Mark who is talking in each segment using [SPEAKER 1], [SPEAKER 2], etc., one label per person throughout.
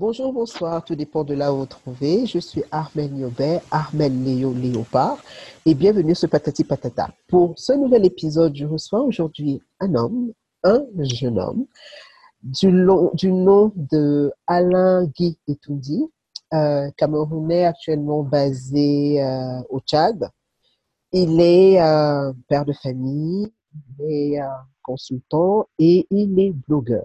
[SPEAKER 1] Bonjour, bonsoir, tout dépend de là où vous trouvez. Je suis Armel Niobet, Armel Léo Léopard, et bienvenue sur Patati Patata. Pour ce nouvel épisode, je reçois aujourd'hui un homme, un jeune homme, du, du nom de Alain Guy Etoundi, euh, camerounais actuellement basé euh, au Tchad. Il est euh, père de famille, il est consultant et il est blogueur.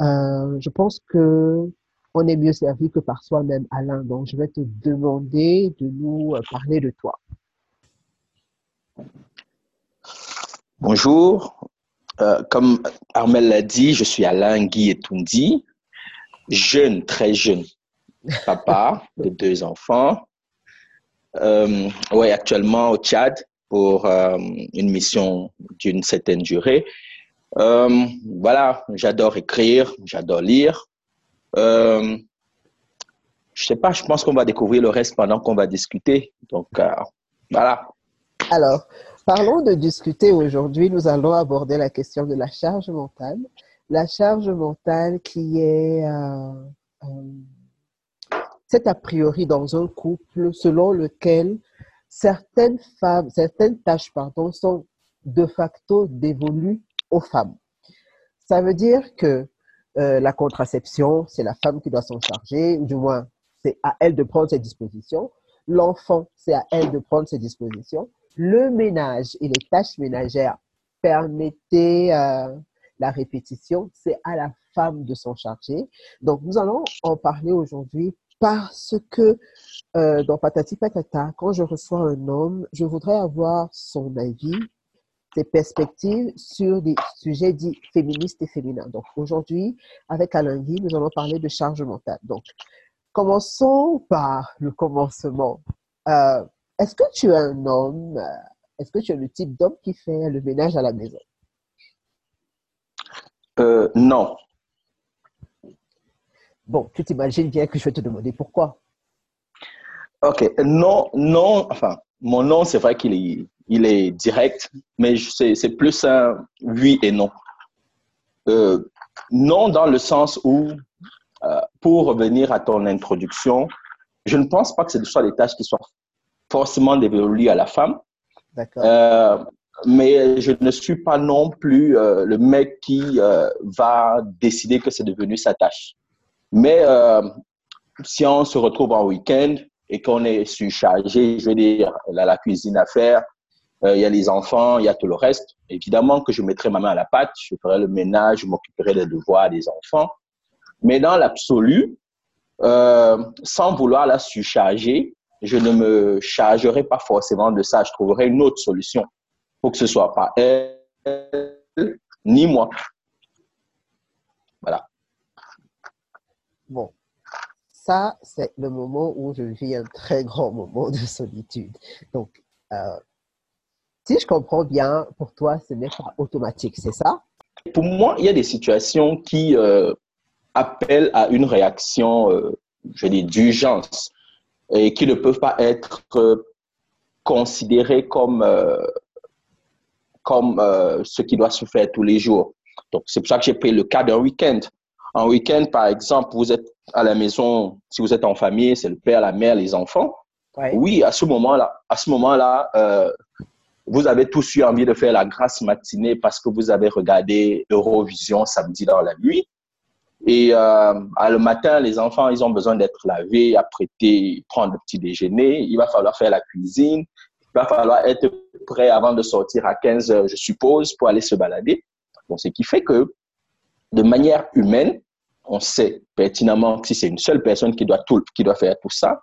[SPEAKER 1] je pense que on est mieux servi que par soi-même, Alain. Donc, je vais te demander de nous euh, parler de toi.
[SPEAKER 2] Bonjour. Euh, comme Armel l'a dit, je suis Alain Guy Etoundi, jeune, très jeune, papa de deux enfants. Euh, oui, actuellement au Tchad pour une mission d'une certaine durée. voilà, j'adore écrire, j'adore lire. Euh, je sais pas, je pense qu'on va découvrir le reste pendant qu'on va discuter. Donc, euh, voilà.
[SPEAKER 1] Alors, parlons de discuter aujourd'hui. Nous allons aborder la question de la charge mentale. La charge mentale qui est, euh, euh, c'est a priori dans un couple selon lequel certaines certaines tâches, pardon, sont de facto dévolues aux femmes. Ça veut dire que euh, la contraception, c'est la femme qui doit s'en charger, du moins, c'est à elle de prendre ses dispositions. L'enfant, c'est à elle de prendre ses dispositions. Le ménage et les tâches ménagères, permettez euh, la répétition, c'est à la femme de s'en charger. Donc, nous allons en parler aujourd'hui parce que euh, dans Patati Patata, quand je reçois un homme, je voudrais avoir son avis des perspectives sur des sujets dits féministes et féminins. Donc aujourd'hui, avec Alain Guy, nous allons parler de charge mentale. Donc, commençons par le commencement. Euh, est-ce que tu es un homme, euh, est-ce que tu es le type d'homme qui fait le ménage à la maison?
[SPEAKER 2] Euh, non.
[SPEAKER 1] Bon, tu t'imagines bien que je vais te demander pourquoi.
[SPEAKER 2] Ok, non, non, enfin, mon nom, c'est vrai qu'il est il est direct, mais c'est plus un oui et non. Euh, non dans le sens où, euh, pour revenir à ton introduction, je ne pense pas que ce soit des tâches qui soient forcément dévolues à la femme. Euh, mais je ne suis pas non plus le mec qui va décider que c'est devenu sa tâche. Mais si on se retrouve en week-end et qu'on est surchargé, je veux dire, a la cuisine à faire, euh, il y a les enfants, il y a tout le reste. Évidemment que je mettrai ma main à la pâte, je ferai le ménage, je m'occuperai des devoirs des enfants. Mais dans l'absolu, euh, sans vouloir la surcharger, je ne me chargerai pas forcément de ça. Je trouverai une autre solution pour que ce soit pas elle ni moi. Voilà.
[SPEAKER 1] Bon, ça, c'est le moment où je vis un très grand moment de solitude. Donc, euh, si je comprends bien, pour toi, ce n'est pas automatique, c'est ça?
[SPEAKER 2] Pour moi, il y a des situations qui euh, appellent à une réaction, euh, je dis, d'urgence et qui ne peuvent pas être euh, considérées comme, comme ce qui doit se faire tous les jours. Donc, c'est pour ça que j'ai pris le cas d'un week-end. Un week-end, par exemple, vous êtes à la maison, si vous êtes en famille, c'est le père, la mère, les enfants. Oui, à ce moment-là, à ce moment-là, vous avez tous eu envie de faire la grasse matinée parce que vous avez regardé Eurovision samedi dans la nuit. Et euh, le matin, les enfants, ils ont besoin d'être lavés, apprêtés, prendre le petit déjeuner. Il va falloir faire la cuisine. Il va falloir être prêt avant de sortir à 15 heures, je suppose, pour aller se balader. Bon, ce qui fait que, de manière humaine, on sait pertinemment que si c'est une seule personne qui doit, tout, qui doit faire tout ça,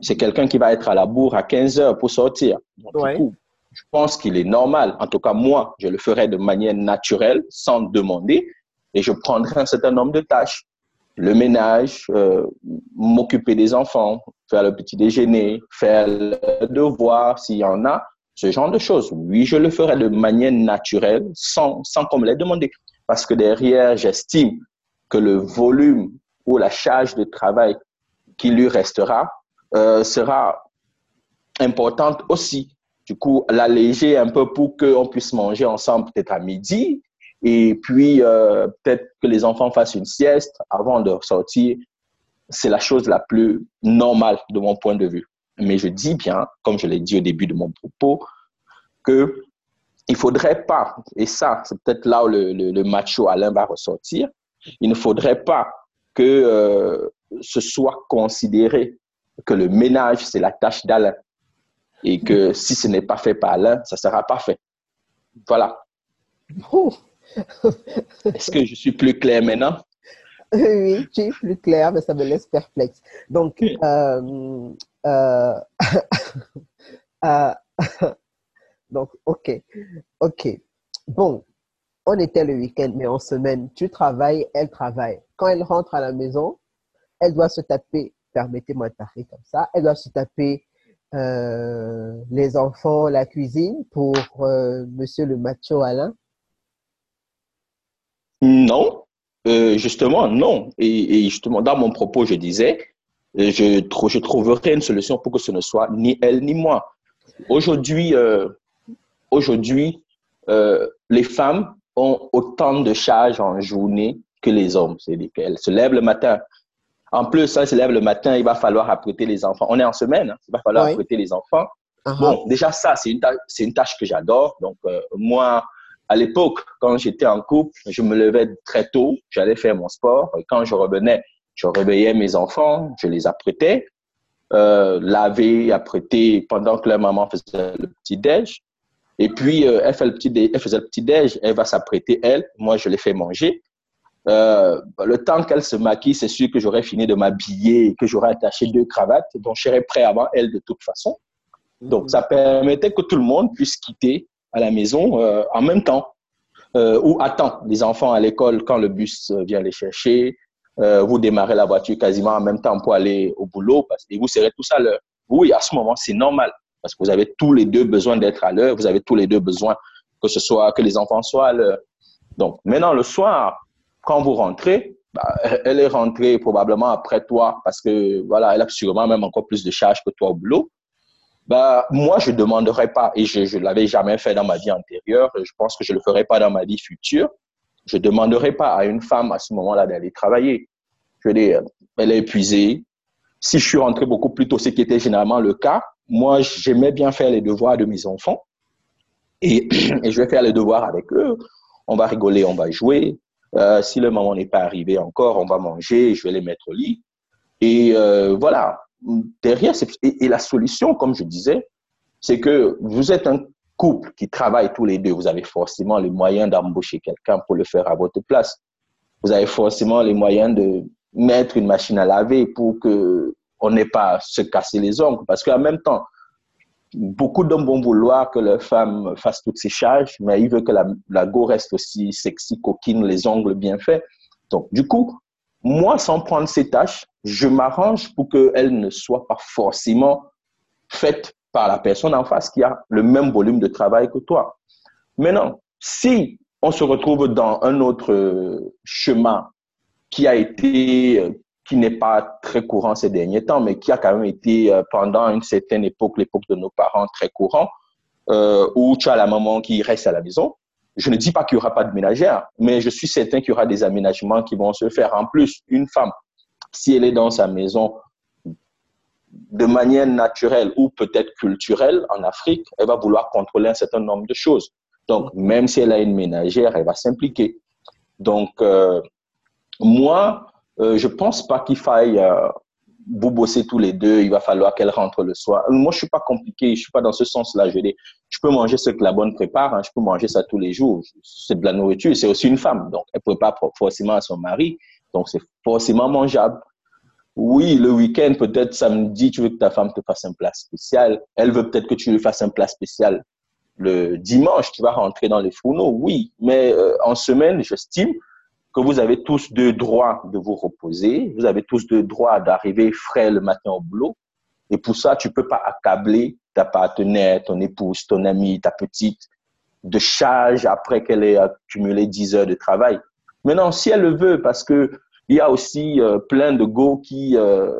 [SPEAKER 2] c'est quelqu'un qui va être à la bourre à 15 heures pour sortir. Donc, du coup, je pense qu'il est normal, en tout cas moi, je le ferai de manière naturelle, sans demander, et je prendrai un certain nombre de tâches. Le ménage, euh, m'occuper des enfants, faire le petit déjeuner, faire le devoir s'il y en a, ce genre de choses. Oui, je le ferai de manière naturelle, sans, sans qu'on me l'ait demandé. Parce que derrière, j'estime que le volume ou la charge de travail qui lui restera euh, sera importante aussi. Du coup, l'alléger un peu pour qu'on puisse manger ensemble peut-être à midi. Et puis, euh, peut-être que les enfants fassent une sieste avant de sortir c'est la chose la plus normale de mon point de vue. Mais je dis bien, comme je l'ai dit au début de mon propos, que il faudrait pas, et ça, c'est peut-être là où le, macho Alain va ressortir, il ne faudrait pas que euh, ce soit considéré que le ménage, c'est la tâche d'Alain. Et que si ce n'est pas fait par Alain, ça ne sera pas fait. Voilà. Est-ce que je suis plus clair maintenant?
[SPEAKER 1] Oui, tu es plus clair, mais ça me laisse perplexe. Donc, euh, euh, euh, donc, ok, ok. Bon, on était le week-end, mais en semaine, tu travailles, elle travaille. Quand elle rentre à la maison, elle doit se taper, permettez-moi de parler comme ça, elle doit se taper les enfants, la cuisine pour monsieur le macho Alain?
[SPEAKER 2] Non, euh, justement, non. Et, justement, dans mon propos, je disais, euh, je, je trouverai une solution pour que ce ne soit ni elle ni moi. Aujourd'hui, euh, aujourd'hui, les femmes ont autant de charges en journée que les hommes. C'est-à-dire qu'elles se lèvent le matin. En plus, elles se lèvent le matin, il va falloir apprêter les enfants. On est en semaine, hein. il va falloir apprêter les enfants. Uh-huh. Bon, déjà ça, c'est une, c'est une tâche que j'adore. Donc, moi, à l'époque, quand j'étais en couple, je me levais très tôt, j'allais faire mon sport. Et quand je revenais, je réveillais mes enfants, je les apprêtais, euh, laver, apprêter pendant que leur maman faisait le petit déj. Et puis, euh, elle, fait le petit elle faisait le petit déj, elle va s'apprêter, elle. Moi, je les fais manger. Euh, le temps qu'elle se maquille, c'est sûr que j'aurais fini de m'habiller, que j'aurais attaché deux cravates, donc je prêt avant elle de toute façon. Donc, ça permettait que tout le monde puisse quitter à la maison euh, en même temps euh, ou attend les enfants à l'école quand le bus vient les chercher. Vous démarrez la voiture quasiment en même temps pour aller au boulot et vous serez tous à l'heure. Oui, à ce moment, c'est normal parce que vous avez tous les deux besoin d'être à l'heure. Vous avez tous les deux besoin que ce soit que les enfants soient à l'heure. Donc maintenant le soir, quand vous rentrez, bah, elle est rentrée probablement après toi parce que voilà, elle a sûrement même encore plus de charges que toi au boulot bah, moi, je ne demanderai pas, et je ne l'avais jamais fait dans ma vie antérieure, je pense que je ne le ferai pas dans ma vie future, je ne demanderai pas à une femme à ce moment-là d'aller travailler. Je veux dire, elle est épuisée. Si je suis rentré beaucoup plus tôt, ce qui était généralement le cas, moi, j'aimais bien faire les devoirs de mes enfants. Et, je vais faire les devoirs avec eux. On va rigoler, on va jouer. Euh, si le moment n'est pas arrivé encore, on va manger, je vais les mettre au lit. Et euh, voilà, derrière, et, la solution, comme je disais, c'est que vous êtes un couple qui travaille tous les deux. Vous avez forcément les moyens d'embaucher quelqu'un pour le faire à votre place. Vous avez forcément les moyens de mettre une machine à laver pour que on n'ait pas se casser les ongles. Parce qu'en même temps, beaucoup d'hommes vont vouloir que leur femme fasse toutes ces charges, mais ils veulent que la, la go reste aussi sexy, coquine, les ongles bien faits. Donc, du coup, moi, sans prendre ces tâches, je m'arrange pour qu'elles ne soient pas forcément faites par la personne en face qui a le même volume de travail que toi. Maintenant, si on se retrouve dans un autre chemin qui a été, qui n'est pas très courant ces derniers temps, mais qui a quand même été euh, pendant une certaine époque, l'époque de nos parents, très courant, euh, où tu as la maman qui reste à la maison, je ne dis pas qu'il n'y aura pas de ménagère, mais je suis certain qu'il y aura des aménagements qui vont se faire. En plus, une femme, si elle est dans sa maison de manière naturelle ou peut-être culturelle en Afrique, elle va vouloir contrôler un certain nombre de choses. Donc, même si elle a une ménagère, elle va s'impliquer. Donc, euh, moi, euh, je pense pas qu'il faille euh, vous bossez tous les deux, il va falloir qu'elle rentre le soir. Moi, je suis pas compliqué, je suis pas dans ce sens-là. Je, je peux manger ce que la bonne prépare, hein, je peux manger ça tous les jours. C'est de la nourriture, c'est aussi une femme, donc elle prépare forcément à son mari, donc c'est forcément mangeable. Oui, le week-end, peut-être samedi, tu veux que ta femme te fasse un plat spécial. Elle veut peut-être que tu lui fasses un plat spécial. Le dimanche, tu vas rentrer dans les fourneaux, oui. Mais euh, en semaine, j'estime que vous avez tous deux droits de vous reposer, vous avez tous deux droits d'arriver frais le matin au boulot. Et pour ça, tu peux pas accabler ta partenaire, ton épouse, ton ami, ta petite de charge après qu'elle ait accumulé 10 heures de travail. Maintenant, si elle le veut, parce que il y a aussi euh, plein de go qui euh,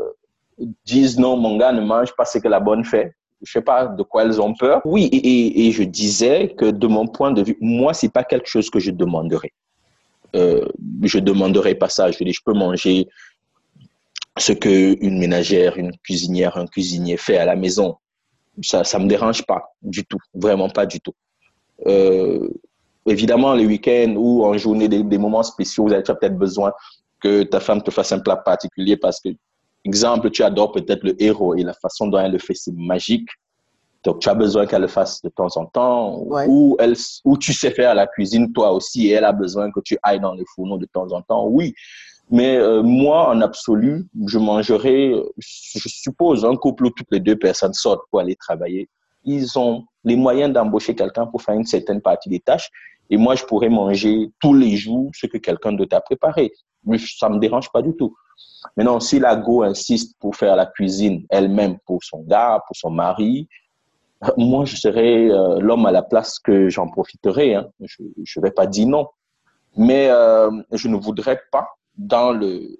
[SPEAKER 2] disent non, mon gars ne mange pas ce que la bonne fait. Je sais pas de quoi elles ont peur. Oui, et, et je disais que de mon point de vue, moi, c'est pas quelque chose que je demanderais. Euh, je demanderai pas ça. Je dis, je peux manger ce qu'une ménagère, une cuisinière, un cuisinier fait à la maison. Ça ne me dérange pas du tout, vraiment pas du tout. Euh, évidemment, les week-ends ou en journée, des, moments spéciaux, vous avez peut-être besoin que ta femme te fasse un plat particulier parce que, exemple, tu adores peut-être le héros et la façon dont elle le fait, c'est magique. Donc, tu as besoin qu'elle le fasse de temps en temps, ou, elle, ou tu sais faire la cuisine toi aussi, et elle a besoin que tu ailles dans les fourneaux de temps en temps. Oui, mais euh, moi, en absolu, je mangerai, je suppose, un couple où toutes les deux personnes sortent pour aller travailler. Ils ont les moyens d'embaucher quelqu'un pour faire une certaine partie des tâches. Et moi, je pourrais manger tous les jours ce que quelqu'un d'autre a préparé. Ça me dérange pas du tout. Maintenant, si la go insiste pour faire la cuisine elle-même pour son gars, pour son mari, moi, je serais euh, l'homme à la place que j'en profiterai. Hein. Je ne vais pas dire non. Mais euh, je ne voudrais pas, dans le,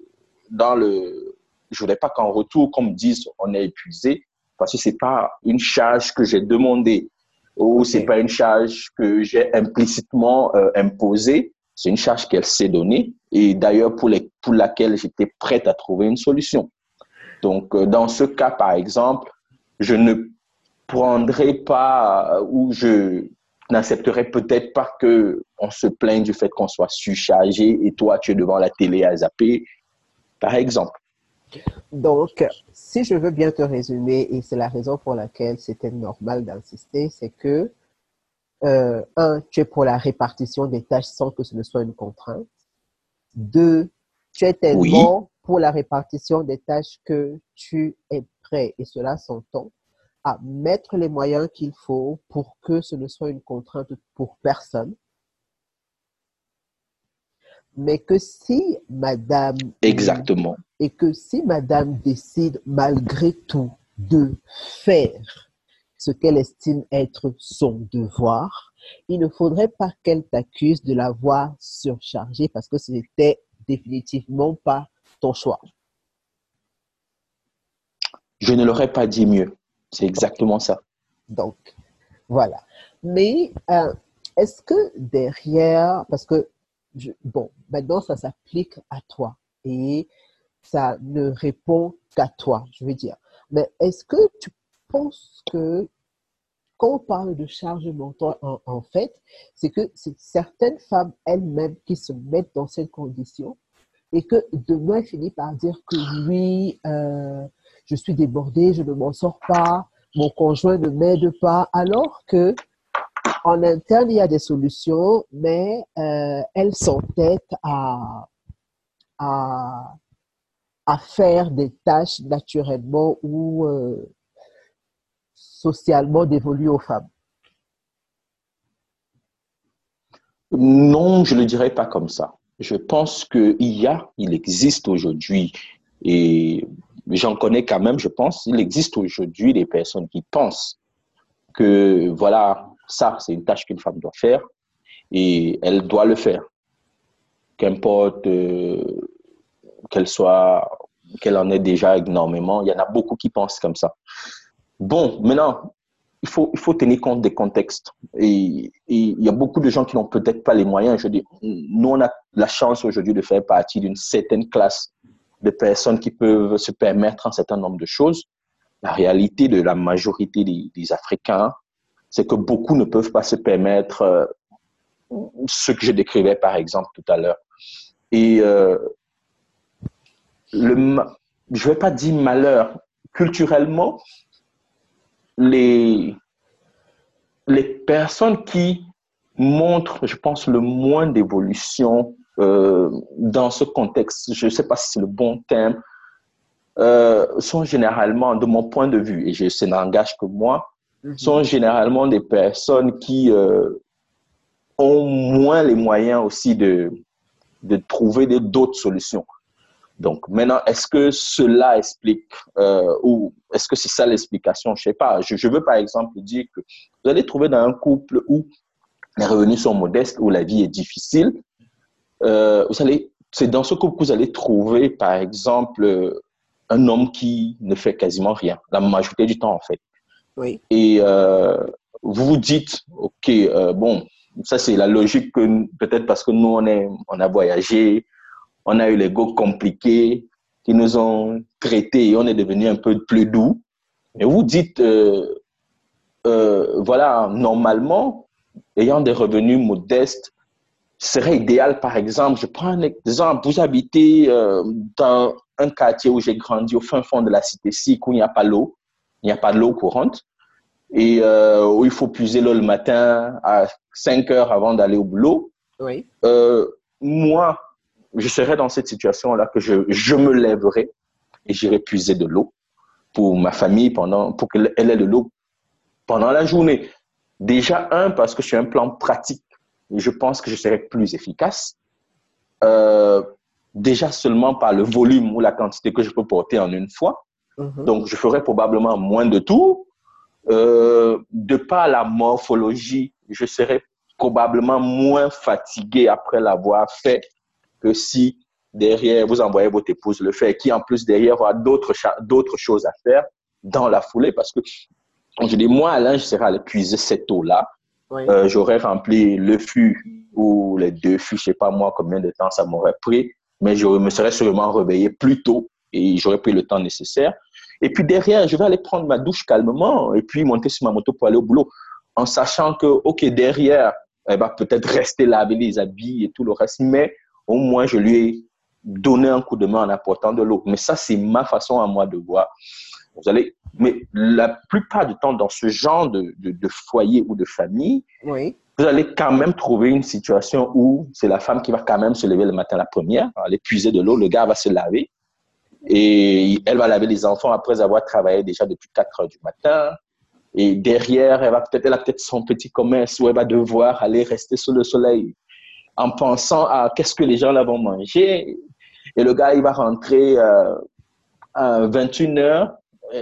[SPEAKER 2] dans le, je voudrais pas qu'en retour, qu'on me dise on est épuisé, parce que c'est pas une charge que j'ai demandée ou c'est pas une charge que j'ai implicitement euh, imposée. C'est une charge qu'elle s'est donnée et d'ailleurs pour, les, pour laquelle j'étais prête à trouver une solution. Donc, dans ce cas, par exemple, je ne prendrai pas euh, ou je n'accepterai peut-être pas que on se plaigne du fait qu'on soit surchargé et toi tu es devant la télé à zapper, par exemple.
[SPEAKER 1] Donc, si je veux bien te résumer, et c'est la raison pour laquelle c'était normal d'insister, c'est que, euh, un, tu es pour la répartition des tâches sans que ce ne soit une contrainte. Deux, tu es tellement pour la répartition des tâches que tu es prêt, et cela s'entend, à mettre les moyens qu'il faut pour que ce ne soit une contrainte pour personne. Mais que si madame...
[SPEAKER 2] Exactement.
[SPEAKER 1] Et que si madame décide malgré tout de faire ce qu'elle estime être son devoir, il ne faudrait pas qu'elle t'accuse de l'avoir surchargée parce que ce n'était définitivement pas ton choix.
[SPEAKER 2] Je ne l'aurais pas dit mieux. C'est exactement ça.
[SPEAKER 1] Donc, voilà. Mais euh, est-ce que derrière, parce que, bon, maintenant, ça s'applique à toi et ça ne répond qu'à toi, je veux dire. Mais est-ce que tu penses que quand on parle de charge mentale, en, fait, c'est que c'est certaines femmes elles-mêmes qui se mettent dans cette condition et que demain, elles finissent par dire que oui, euh, je suis débordée, je ne m'en sors pas, mon conjoint ne m'aide pas, alors que en interne, il y a des solutions, mais euh, elles s'entêtent à, à, à, faire des tâches naturellement ou euh, socialement dévolues aux femmes.
[SPEAKER 2] Non, je ne le dirais pas comme ça. Je pense qu'il y a, il existe aujourd'hui, et j'en connais quand même, je pense, il existe aujourd'hui des personnes qui pensent que, voilà, ça, c'est une tâche qu'une femme doit faire et elle doit le faire. Qu'importe euh, qu'elle soit, qu'elle en ait déjà énormément, il y en a beaucoup qui pensent comme ça. Bon, maintenant, il faut, il faut tenir compte des contextes. Et, il y a beaucoup de gens qui n'ont peut-être pas les moyens. Nous, on a la chance aujourd'hui de faire partie d'une certaine classe de personnes qui peuvent se permettre un certain nombre de choses. La réalité de la majorité des, Africains, c'est que beaucoup ne peuvent pas se permettre euh, ce que je décrivais par exemple tout à l'heure. Et euh, je ne vais pas dire malheur, culturellement, les, les personnes qui montrent, je pense, le moins d'évolution euh, dans ce contexte, je ne sais pas si c'est le bon terme, euh, sont généralement, de mon point de vue, et je, ça n'engage que moi, mhm. sont généralement des personnes qui euh, ont moins les moyens aussi de, de trouver d'autres solutions. Donc maintenant, est-ce que cela explique, ou est-ce que c'est ça l'explication? Je ne sais pas. Je, je, veux par exemple dire que vous allez trouver dans un couple où les revenus sont modestes, où la vie est difficile, euh, vous allez, c'est dans ce couple que vous allez trouver, par exemple, un homme qui ne fait quasiment rien, la majorité du temps, en fait.
[SPEAKER 1] Oui.
[SPEAKER 2] Et euh, vous vous dites, OK, euh, bon, ça c'est la logique que peut-être parce que nous, on, est, on a voyagé, on a eu les go compliqués, qui nous ont traités et on est devenu un peu plus doux. Et vous dites, euh, euh, voilà, normalement, ayant des revenus modestes, serait idéal, par exemple, je prends un exemple, vous habitez euh, dans un quartier où j'ai grandi au fin fond de la cité ci où il n'y a pas l'eau, il n'y a pas de l'eau courante, et où il faut puiser l'eau le matin à 5 heures avant d'aller au boulot.
[SPEAKER 1] Oui.
[SPEAKER 2] moi, je serais dans cette situation-là que je, je me lèverais et j'irai puiser de l'eau pour ma famille pendant, pour qu'elle ait de l'eau pendant la journée. Déjà, un, parce que je suis un plan pratique je pense que je serai plus efficace. Euh, déjà seulement par le volume ou la quantité que je peux porter en une fois. Mhm. Donc, je ferai probablement moins de tout. Euh, de par la morphologie, je serai probablement moins fatigué après l'avoir fait que si derrière vous envoyez votre épouse le faire, qui en plus derrière aura d'autres d'autres choses à faire dans la foulée, parce que je dis moi Alain, je serais allé puiser cette eau euh, j'aurais rempli le fût ou les deux fûts, je sais pas moi combien de temps ça m'aurait pris, mais je me serais sûrement réveillé plus tôt et j'aurais pris le temps nécessaire. Et puis derrière, je vais aller prendre ma douche calmement et puis monter sur ma moto pour aller au boulot, en sachant que ok derrière, elle va peut-être rester laver les habits et tout le reste, mais au moins je lui ai donné un coup de main en apportant de l'eau. Mais ça, c'est ma façon à moi de voir. Vous allez, mais la plupart du temps, dans ce genre de, de, foyer ou de famille,
[SPEAKER 1] oui.
[SPEAKER 2] vous allez quand même trouver une situation où c'est la femme qui va quand même se lever le matin la première, aller puiser de l'eau, le gars va se laver et elle va laver les enfants après avoir travaillé déjà depuis 4 heures du matin. Et derrière, elle va peut-être, elle a peut-être son petit commerce où elle va devoir aller rester sous le soleil en pensant à qu'est-ce que les gens là vont manger. Et le gars, il va rentrer euh, à 21 heures,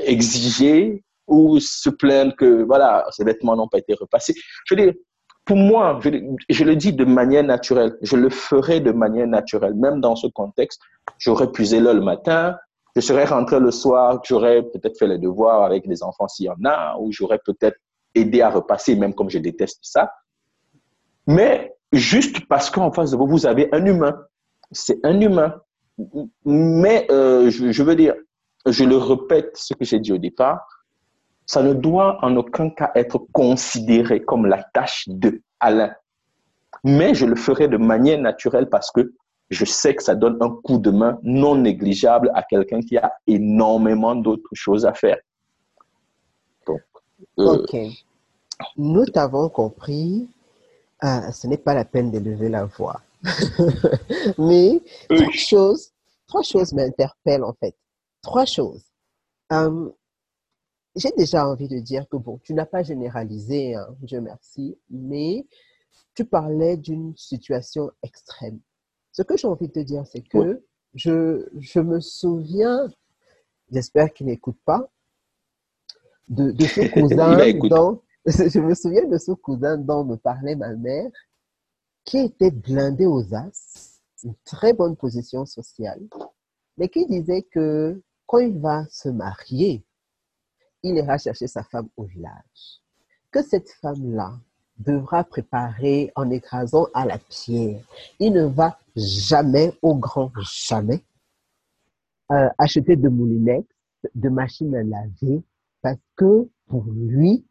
[SPEAKER 2] exiger ou se plaindre que voilà, ses vêtements n'ont pas été repassés. Je veux dire, pour moi, je, je, le dis de manière naturelle, je le ferai de manière naturelle. Même dans ce contexte, j'aurais puisé là le matin, je serais rentré le soir, j'aurais peut-être fait les devoirs avec les enfants s'il y en a, ou j'aurais peut-être aidé à repasser, même comme je déteste ça. Mais juste parce qu'en face de vous, vous avez un humain. C'est un humain. Mais euh, je, veux dire, je le répète ce que j'ai dit au départ, ça ne doit en aucun cas être considéré comme la tâche de Alain. Mais je le ferai de manière naturelle parce que je sais que ça donne un coup de main non négligeable à quelqu'un qui a énormément d'autres choses à faire.
[SPEAKER 1] Donc, euh, ok. Nous t'avons compris ah, ce n'est pas la peine d'élever la voix. Mais trois choses, trois choses m'interpellent en fait. Trois choses. Hum, j'ai déjà envie de dire que bon, tu n'as pas généralisé, hein, Dieu merci, mais tu parlais d'une situation extrême. Ce que j'ai envie de te dire, c'est que je, je me souviens, j'espère qu'il n'écoute pas, de, de ce cousin dont, je me souviens de ce cousin dont me parlait ma mère, qui était blindé aux as, une très bonne position sociale, mais qui disait que quand il va se marier, il ira chercher sa femme au village. Que cette femme-là devra préparer en écrasant à la pierre. Il ne va jamais, au grand jamais, euh, acheter de moulinettes, de machines à laver, parce que pour lui,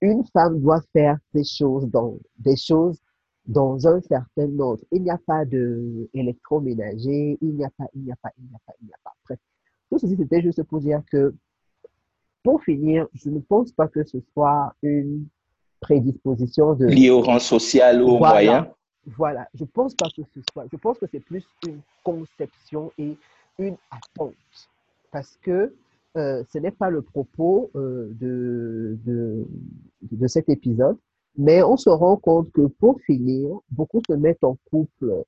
[SPEAKER 1] une femme doit faire des choses dans, des choses dans un certain ordre. Il n'y a pas de électroménager, il n'y a pas, il n'y a pas, il n'y a pas, il n'y a pas. Bref, tout ceci, c'était juste pour dire que, pour finir, je ne pense pas que ce soit une prédisposition de...
[SPEAKER 2] Liée au rang social ou au moyen.
[SPEAKER 1] Voilà, je pense pas que ce soit... Je pense que c'est plus une conception et une attente. Parce que euh, ce n'est pas le propos euh, de, de, de, cet épisode, mais on se rend compte que pour finir, beaucoup se mettent en couple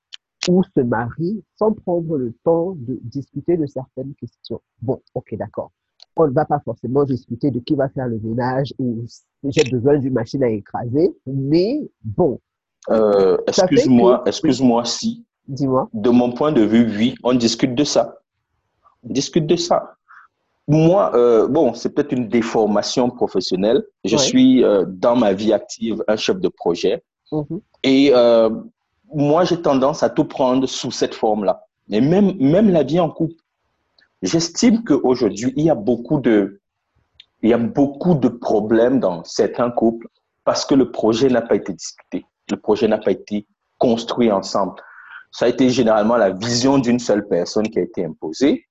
[SPEAKER 1] ou se marient sans prendre le temps de discuter de certaines questions. Bon, ok, d'accord. On ne va pas forcément discuter de qui va faire le ménage ou si j'ai besoin d'une machine à écraser, mais bon.
[SPEAKER 2] Euh, excuse-moi, excuse-moi si.
[SPEAKER 1] Dis-moi.
[SPEAKER 2] De mon point de vue, oui, on discute de ça. On discute de ça. Moi, euh, bon, c'est peut-être une déformation professionnelle. Je suis euh, dans ma vie active un chef de projet. Mhm. Et euh, moi, j'ai tendance à tout prendre sous cette forme-là. Et même, même la vie en couple. J'estime qu'aujourd'hui, il y a beaucoup de, il y a beaucoup de problèmes dans certains couples parce que le projet n'a pas été discuté. Le projet n'a pas été construit ensemble. Ça a été généralement la vision d'une seule personne qui a été imposée.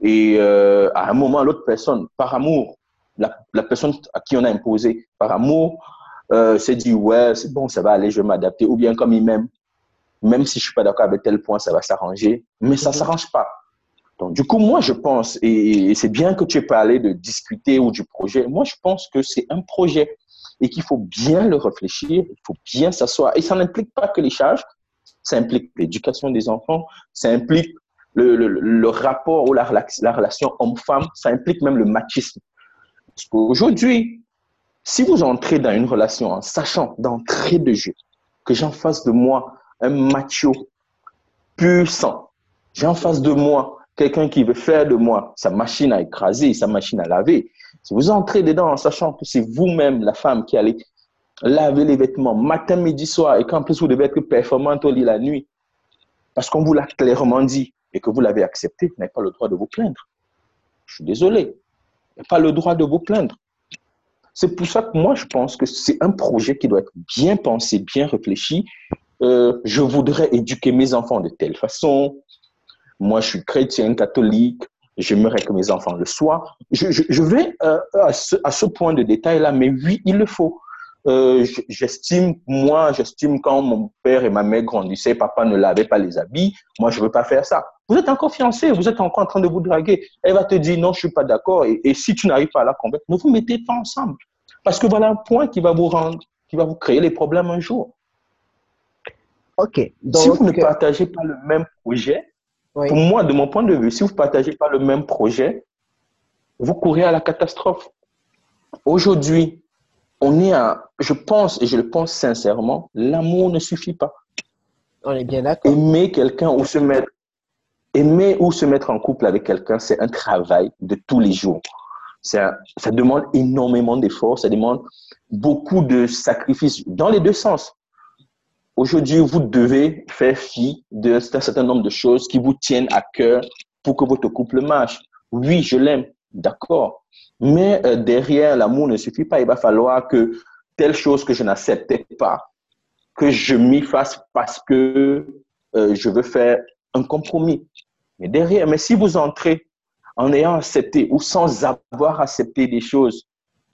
[SPEAKER 2] Et euh, à un moment, l'autre personne, par amour, la, personne à qui on a imposé, par amour, euh, s'est dit, ouais, c'est bon, ça va aller, je vais m'adapter. Ou bien comme il m'aime, même si je suis pas d'accord avec tel point, ça va s'arranger. Mais ça ne mhm. s'arrange pas. Donc, du coup, moi, je pense, et c'est bien que tu aies parlé de discuter ou du projet, moi, je pense que c'est un projet et qu'il faut bien le réfléchir, il faut bien s'asseoir. Et ça n'implique pas que les charges, ça implique l'éducation des enfants, ça implique le, le, le rapport ou la, la relation homme-femme, ça implique même le machisme. Parce qu'aujourd'hui, si vous entrez dans une relation en sachant d'entrée de jeu que j'ai en face de moi un macho puissant, j'ai en face de moi quelqu'un qui veut faire de moi sa machine à écraser, sa machine à laver, si vous entrez dedans en sachant que c'est vous-même, la femme, qui allez laver les vêtements matin, midi, soir, et qu'en plus vous devez être performante au lit la nuit, parce qu'on vous l'a clairement dit et que vous l'avez accepté, vous n'avez pas le droit de vous plaindre. Je suis désolé. Vous n'avez pas le droit de vous plaindre. C'est pour ça que moi, je pense que c'est un projet qui doit être bien pensé, bien réfléchi. Euh, je voudrais éduquer mes enfants de telle façon. Moi, je suis chrétien, catholique j'aimerais que mes enfants le soient. Je, vais euh, à, ce, point de détail-là, mais oui, il le faut. Euh, j'estime, moi, j'estime quand mon père et ma mère grandissaient, papa ne lavait pas les habits, moi, je veux pas faire ça. Vous êtes encore fiancé, vous êtes encore en train de vous draguer. Elle va te dire non, je suis pas d'accord. Et, et, si tu n'arrives pas à la convaincre, ne vous mettez pas ensemble. Parce que voilà un point qui va vous rendre, qui va vous créer les problèmes un jour.
[SPEAKER 1] Ok.
[SPEAKER 2] Donc, si vous ne partagez pas le même projet, pour moi, de mon point de vue, si vous ne partagez pas le même projet, vous courez à la catastrophe. Aujourd'hui, on est à, je pense, et je le pense sincèrement, l'amour ne suffit pas.
[SPEAKER 1] On est bien d'accord.
[SPEAKER 2] Aimer quelqu'un ou se mettre, aimer ou se mettre en couple avec quelqu'un, c'est un travail de tous les jours. Ça, ça demande énormément d'efforts, ça demande beaucoup de sacrifices dans les deux sens. Aujourd'hui, vous devez faire fi d'un certain nombre de choses qui vous tiennent à cœur pour que votre couple marche. Oui, je l'aime, d'accord. Mais euh, derrière, l'amour ne suffit pas. Il va falloir que telle chose que je n'acceptais pas, que je m'y fasse parce que euh, je veux faire un compromis. Mais derrière, mais si vous entrez en ayant accepté ou sans avoir accepté des choses,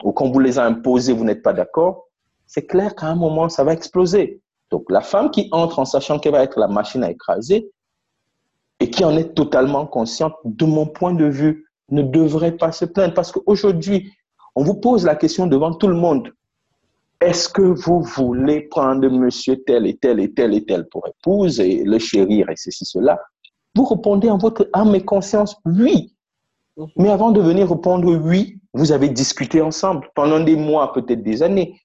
[SPEAKER 2] ou qu'on vous les a imposées, vous n'êtes pas d'accord, c'est clair qu'à un moment, ça va exploser. Donc, la femme qui entre en sachant qu'elle va être la machine à écraser et qui en est totalement consciente, de mon point de vue, ne devrait pas se plaindre. Parce qu'aujourd'hui, on vous pose la question devant tout le monde. Est-ce que vous voulez prendre monsieur tel et tel et tel et tel pour épouse et le chérir et ceci, cela? Vous répondez en votre âme et conscience, oui. Mais avant de venir répondre oui, vous avez discuté ensemble pendant des mois, peut-être des années,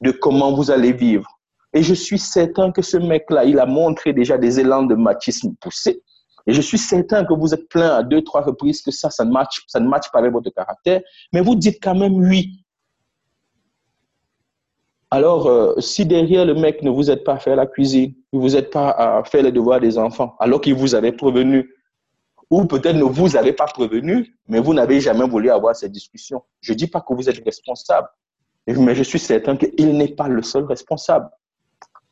[SPEAKER 2] de comment vous allez vivre, et je suis certain que ce mec-là, il a montré déjà des élans de machisme poussés. Et je suis certain que vous êtes plein à deux, trois reprises que ça, ça ne matche, ça ne matche pas avec votre caractère. Mais vous dites quand même oui. Alors, euh, si derrière le mec ne vous aide pas à faire la cuisine, ne vous aide pas à faire les devoirs des enfants, alors qu'il vous avait prévenu, ou peut-être ne vous avez pas prévenu, mais vous n'avez jamais voulu avoir cette discussion. Je ne dis pas que vous êtes responsable, mais je suis certain qu'il n'est pas le seul responsable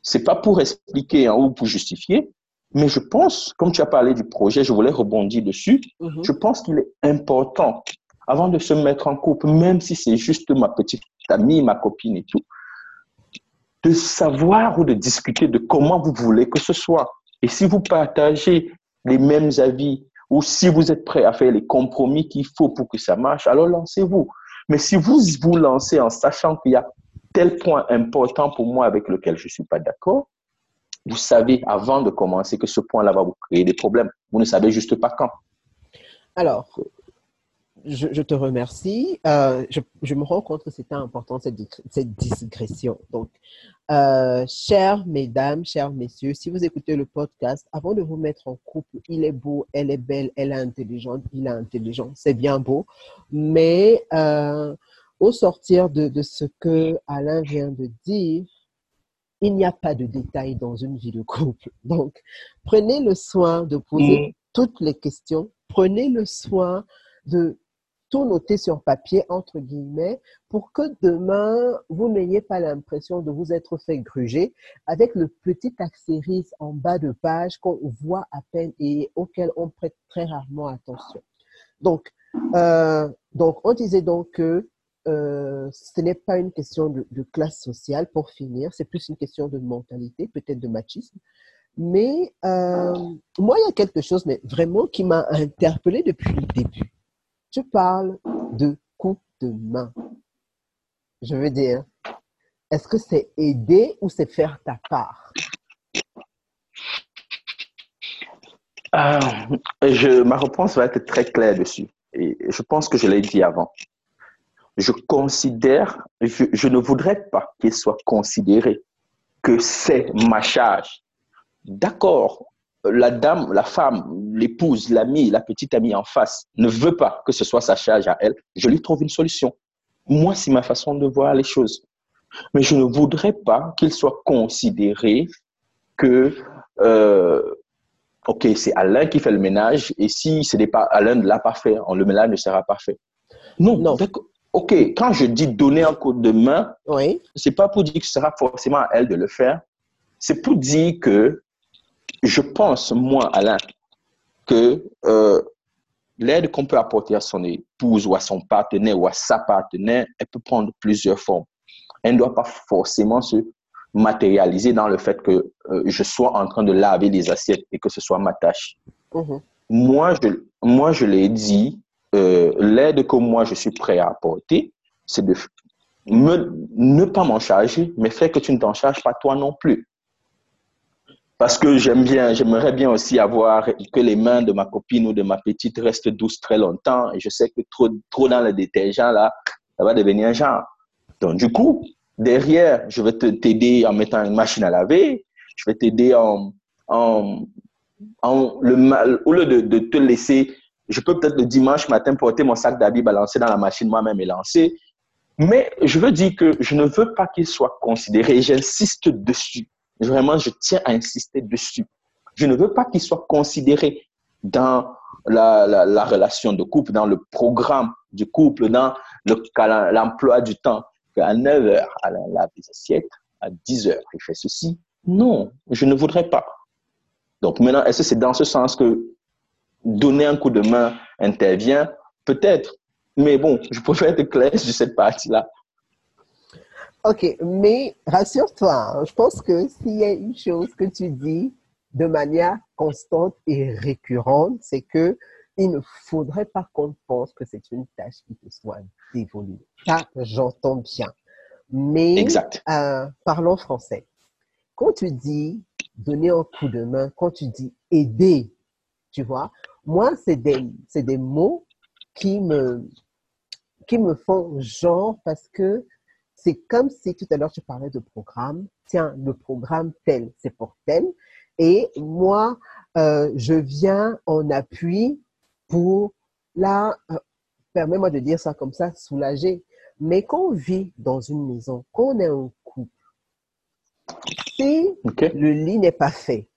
[SPEAKER 2] c'est pas pour expliquer hein, ou pour justifier, mais je pense, comme tu as parlé du projet, je voulais rebondir dessus. Mhm. Je pense qu'il est important, avant de se mettre en couple, même si c'est juste ma petite amie, ma copine et tout, de savoir ou de discuter de comment vous voulez que ce soit. Et si vous partagez les mêmes avis ou si vous êtes prêt à faire les compromis qu'il faut pour que ça marche, alors lancez-vous. Mais si vous vous lancez en sachant qu'il y a tel point important pour moi avec lequel je ne suis pas d'accord, vous savez avant de commencer que ce point-là va vous créer des problèmes. Vous ne savez juste pas quand.
[SPEAKER 1] Alors, je, te remercie. Euh, je, me rends compte que c'était important cette, cette digression. Donc, euh, chères mesdames, chers messieurs, si vous écoutez le podcast, avant de vous mettre en couple, il est beau, elle est belle, elle est intelligente, il est intelligent, c'est bien beau, mais euh, au sortir de, ce que Alain vient de dire, il n'y a pas de détails dans une vie de couple. Donc, prenez le soin de poser mm. toutes les questions prenez le soin de tout noter sur papier, entre guillemets, pour que demain, vous n'ayez pas l'impression de vous être fait gruger avec le petit astérisque en bas de page qu'on voit à peine et auquel on prête très rarement attention. Donc, euh, donc on disait donc que euh, ce n'est pas une question de, classe sociale, pour finir, c'est plus une question de mentalité, peut-être de machisme. Mais euh, moi, il y a quelque chose mais vraiment qui m'a interpellée depuis le début tu parles de coup de main. Je veux dire, est-ce que c'est aider ou c'est faire ta part?
[SPEAKER 2] Euh, je, ma réponse va être très claire dessus. Et je pense que je l'ai dit avant. Je considère, je, je ne voudrais pas qu'il soit considéré que c'est ma charge. D'accord, la dame, la femme, l'épouse, l'amie, la petite amie en face ne veut pas que ce soit sa charge à elle, je lui trouve une solution. Moi, c'est ma façon de voir les choses. Mais je ne voudrais pas qu'il soit considéré que, euh, OK, c'est Alain qui fait le ménage et si ce n'est pas Alain ne l'a pas fait, le ménage ne sera pas fait. Non, non. OK, quand je dis donner un coup de main, oui. c'est pas pour dire que ce sera forcément à elle de le faire. C'est pour dire que je pense, moi, Alain, que euh, l'aide qu'on peut apporter à son épouse ou à son partenaire ou à sa partenaire, elle peut prendre plusieurs formes. Elle ne doit pas forcément se matérialiser dans le fait que euh, je sois en train de laver les assiettes et que ce soit ma tâche. Mm-hmm. Moi, je, moi, je l'ai dit, euh, l'aide que moi, je suis prêt à apporter, c'est de ne pas m'en charger, mais faire que tu ne t'en charges pas toi non plus parce que j'aime bien, j'aimerais bien aussi avoir que les mains de ma copine ou de ma petite restent douces très longtemps. Et je sais que trop, trop dans le détergent, là, ça va devenir un genre. Donc, du coup, derrière, je vais t'aider en mettant une machine à laver. Je vais t'aider en, en, en, le, au lieu de, de te laisser, je peux peut-être le dimanche matin porter mon sac d'habits balancé dans la machine moi-même et lancer. Mais je veux dire que je ne veux pas qu'il soit considéré, j'insiste dessus, Vraiment, je tiens à insister dessus. Je ne veux pas qu'il soit considéré dans la, la, relation de couple, dans le programme du couple, dans l'emploi du temps, qu'à 9 heures, elle lave les assiettes, à 10 heures, il fait ceci. Non, je ne voudrais pas. Donc maintenant, est-ce que c'est dans ce sens que donner un coup de main intervient Peut-être. Mais bon, je préfère être clair sur cette partie-là.
[SPEAKER 1] Ok, mais rassure-toi, je pense que s'il y a une chose que tu dis de manière constante et récurrente, c'est que il ne faudrait pas qu'on pense que c'est une tâche qui te soit dévolue. Ça, j'entends bien. Mais
[SPEAKER 2] exact.
[SPEAKER 1] Euh, parlons français. Quand tu dis donner un coup de main, quand tu dis aider, tu vois, moi, c'est des, des mots qui me, qui me font genre parce que c'est comme si tout à l'heure tu parlais de programme. Tiens, le programme tel, c'est pour tel. Et moi, euh, je viens en appui pour, là, euh, permets-moi de dire ça comme ça, soulager. Mais quand on vit dans une maison, quand on est un couple, si le lit n'est pas fait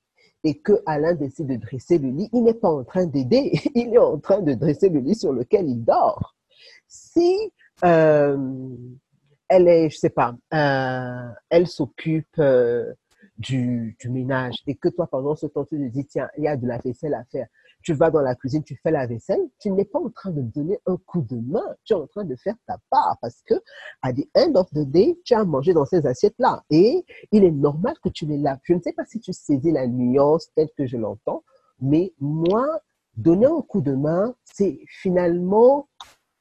[SPEAKER 1] et que Alain décide de dresser le lit, il n'est pas en train d'aider, il est en train de dresser le lit sur lequel il dort. Si euh, elle est, je sais pas, euh, elle s'occupe euh, du, du, ménage et que toi, pendant ce temps, tu te dis, tiens, il y a de la vaisselle à faire. Tu vas dans la cuisine, tu fais la vaisselle, tu n'es pas en train de donner un coup de main, tu es en train de faire ta part parce que, à the end of the day, tu as mangé dans ces assiettes-là et il est normal que tu les laves. Je ne sais pas si tu saisis la nuance telle que je l'entends, mais moi, donner un coup de main, c'est finalement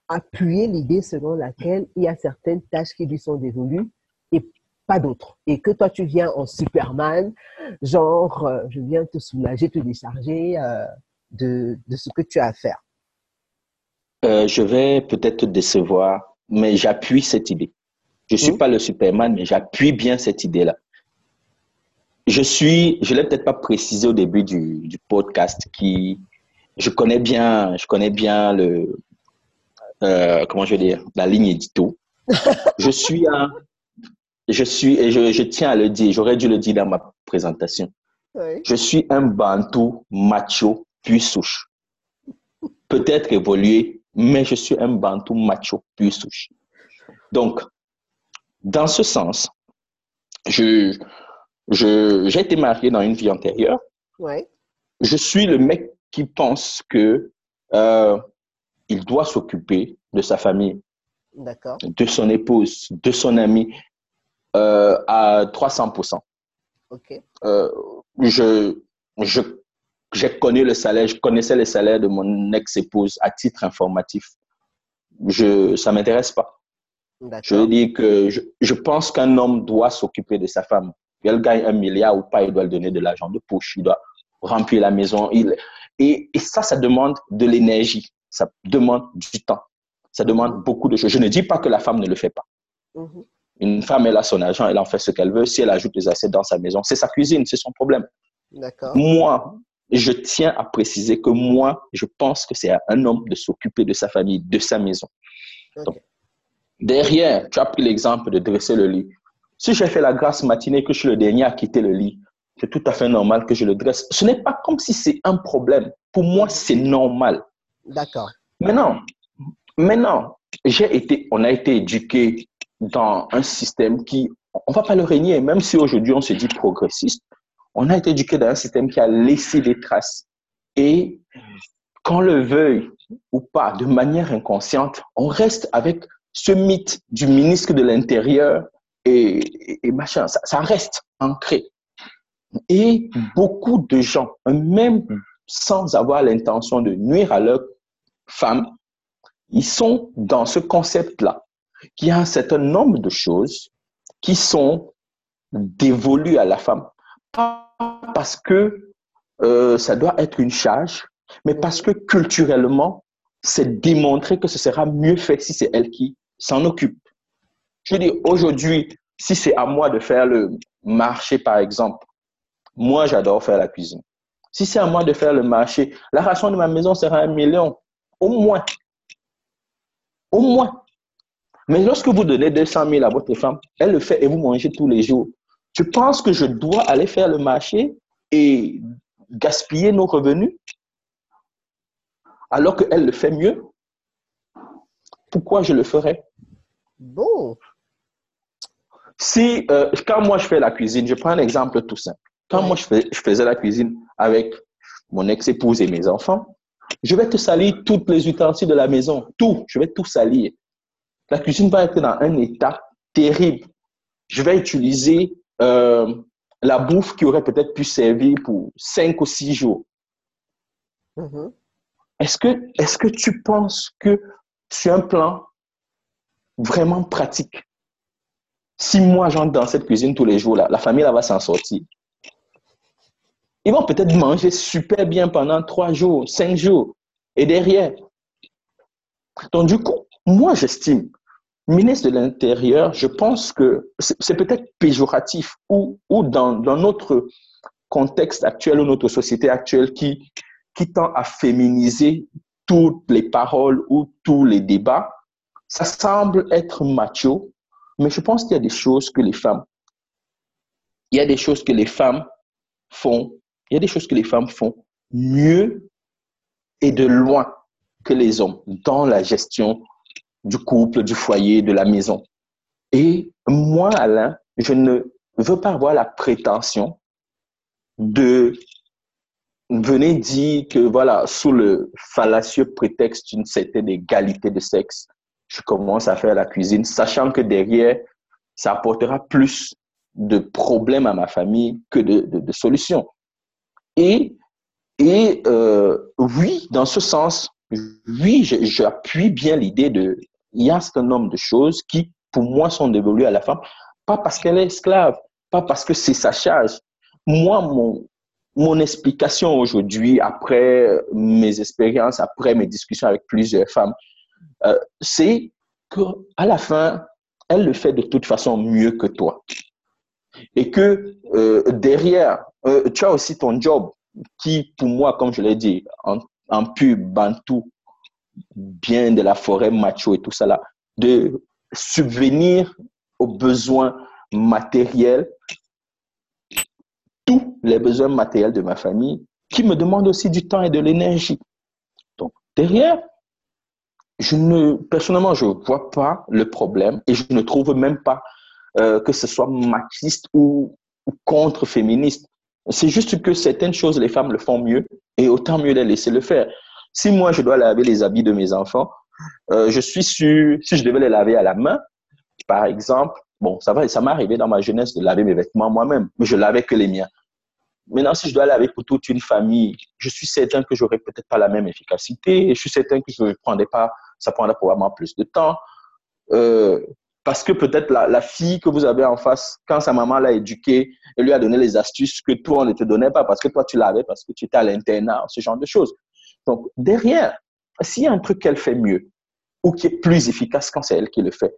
[SPEAKER 1] appuyer l'idée selon laquelle il y a certaines tâches qui lui sont dévolues et pas d'autres. Et que toi, tu viens en Superman, genre, euh, je viens te soulager, te décharger euh, de, de, ce que tu as à faire.
[SPEAKER 2] Euh, je vais peut-être te décevoir, mais j'appuie cette idée. Je ne suis mmh. pas le Superman, mais j'appuie bien cette idée-là. Je suis, je ne l'ai peut-être pas précisé au début du, du podcast, qui, je connais bien, je connais bien le, euh, comment je vais dire, la ligne édito. je suis un, je suis, et je, tiens à le dire, j'aurais dû le dire dans ma présentation. Je suis un bantou macho puis souche. peut-être évolué, mais je suis un bantou macho plus souche. Donc, dans ce sens, je, je, j'ai été marié dans une vie antérieure.
[SPEAKER 1] Ouais.
[SPEAKER 2] Je suis le mec qui pense que euh, il doit s'occuper de sa famille, de son épouse, de son ami euh, à 300%.
[SPEAKER 1] Ok.
[SPEAKER 2] Euh, je, je, j'ai connu le salaire, je connaissais le salaire de mon ex-épouse à titre informatif. Je, ça m'intéresse pas. Je dis que je, je pense qu'un homme doit s'occuper de sa femme. Elle gagne un milliard ou pas, il doit lui donner de l'argent de poche, il doit remplir la maison. Il, et, et ça, ça demande de l'énergie, ça demande du temps, ça demande beaucoup de choses. Je ne dis pas que la femme ne le fait pas. Mhm. Une femme, elle a son argent, elle en fait ce qu'elle veut. Si elle ajoute des assiettes dans sa maison, c'est sa cuisine, c'est son problème. Moi, je tiens à préciser que moi, je pense que c'est à un homme de s'occuper de sa famille, de sa maison. Donc, derrière, tu as pris l'exemple de dresser le lit. Si j'ai fait la grâce matinée que je suis le dernier à quitter le lit, c'est tout à fait normal que je le dresse. Ce n'est pas comme si c'est un problème. Pour moi, c'est normal.
[SPEAKER 1] D'accord.
[SPEAKER 2] Maintenant, maintenant, j'ai été, on a été éduqué dans un système qui, on va pas le régner, même si aujourd'hui on se dit progressiste, on a été éduqué dans un système qui a laissé des traces. Et qu'on le veuille ou pas, de manière inconsciente, on reste avec ce mythe du ministre de l'Intérieur et, machin, ça, reste ancré. Et beaucoup de gens, même sans avoir l'intention de nuire à leur femme, ils sont dans ce concept-là, qu'il y a un certain nombre de choses qui sont dévolues à la femme. Pas parce que euh, ça doit être une charge, mais parce que culturellement, c'est démontré que ce sera mieux fait si c'est elle qui s'en occupe. Je dis, aujourd'hui, si c'est à moi de faire le marché, par exemple, moi, j'adore faire la cuisine. Si c'est à moi de faire le marché, la ration de ma maison sera un million, au moins. Au moins. Mais lorsque vous donnez 200 000 à votre femme, elle le fait et vous mangez tous les jours. Je pense que je dois aller faire le marché et gaspiller nos revenus alors qu'elle le fait mieux? Pourquoi je le ferais?
[SPEAKER 1] Bon.
[SPEAKER 2] Si, euh, quand moi je fais la cuisine, je prends un exemple tout simple. Quand moi je, fais, je faisais la cuisine avec mon ex-épouse et mes enfants, je vais te salir toutes les ustensiles de la maison. Tout. Je vais tout salir. La cuisine va être dans un état terrible. Je vais utiliser euh, la bouffe qui aurait peut-être pu servir pour cinq ou six jours. Mm-hmm. Est-ce que, est que tu penses que sur un plan vraiment pratique, si moi j'entre dans cette cuisine tous les jours, là, la famille là, va s'en sortir. Ils vont peut-être manger super bien pendant trois jours, cinq jours. Et derrière. Donc, du coup, moi, j'estime, ministre de l'Intérieur, je pense que c'est peut-être péjoratif ou, ou dans, dans, notre contexte actuel ou notre société actuelle qui, qui tend à féminiser toutes les paroles ou tous les débats, ça semble être macho, mais je pense qu'il y a des choses que les femmes, il y a des choses que les femmes font, il y a des choses que les femmes font mieux et de loin que les hommes dans la gestion du couple, du foyer, de la maison. Et moi, Alain, je ne veux pas avoir la prétention de venir dire que, voilà, sous le fallacieux prétexte d'une certaine égalité de sexe, je commence à faire la cuisine, sachant que derrière, ça apportera plus de problèmes à ma famille que de, solutions. Et, et euh, oui, dans ce sens, oui, j'appuie bien l'idée de, il y a un certain nombre de choses qui, pour moi, sont dévolues à la femme, pas parce qu'elle est esclave, pas parce que c'est sa charge. Moi, mon, mon explication aujourd'hui, après mes expériences, après mes discussions avec plusieurs femmes, euh, c'est qu'à la fin, elle le fait de toute façon mieux que toi. Et que euh, derrière, euh, tu as aussi ton job qui, pour moi, comme je l'ai dit, en, en pub, bantou, bien de la forêt macho et tout ça là, de subvenir aux besoins matériels, tous les besoins matériels de ma famille, qui me demandent aussi du temps et de l'énergie. Donc, derrière, je ne, personnellement, je ne vois pas le problème et je ne trouve même pas euh, que ce soit machiste ou, contre-féministe. C'est juste que certaines choses, les femmes le font mieux et autant mieux les laisser le faire. Si moi, je dois laver les habits de mes enfants, euh, je suis sûr, si je devais les laver à la main, par exemple, bon, ça va, ça m'est arrivé dans ma jeunesse de laver mes vêtements moi-même, mais je lavais que les miens. Maintenant, si je dois laver pour toute une famille, je suis certain que j'aurais peut-être pas la même efficacité. Je suis certain que je prendrais pas, ça prendrait probablement plus de temps. Euh, parce que peut-être la, la, fille que vous avez en face, quand sa maman l'a éduquée, elle lui a donné les astuces que toi, on ne te donnait pas parce que toi, tu l'avais, parce que tu étais à l'internat, ce genre de choses. Donc, derrière, s'il y a un truc qu'elle fait mieux ou qui est plus efficace quand c'est elle qui le fait,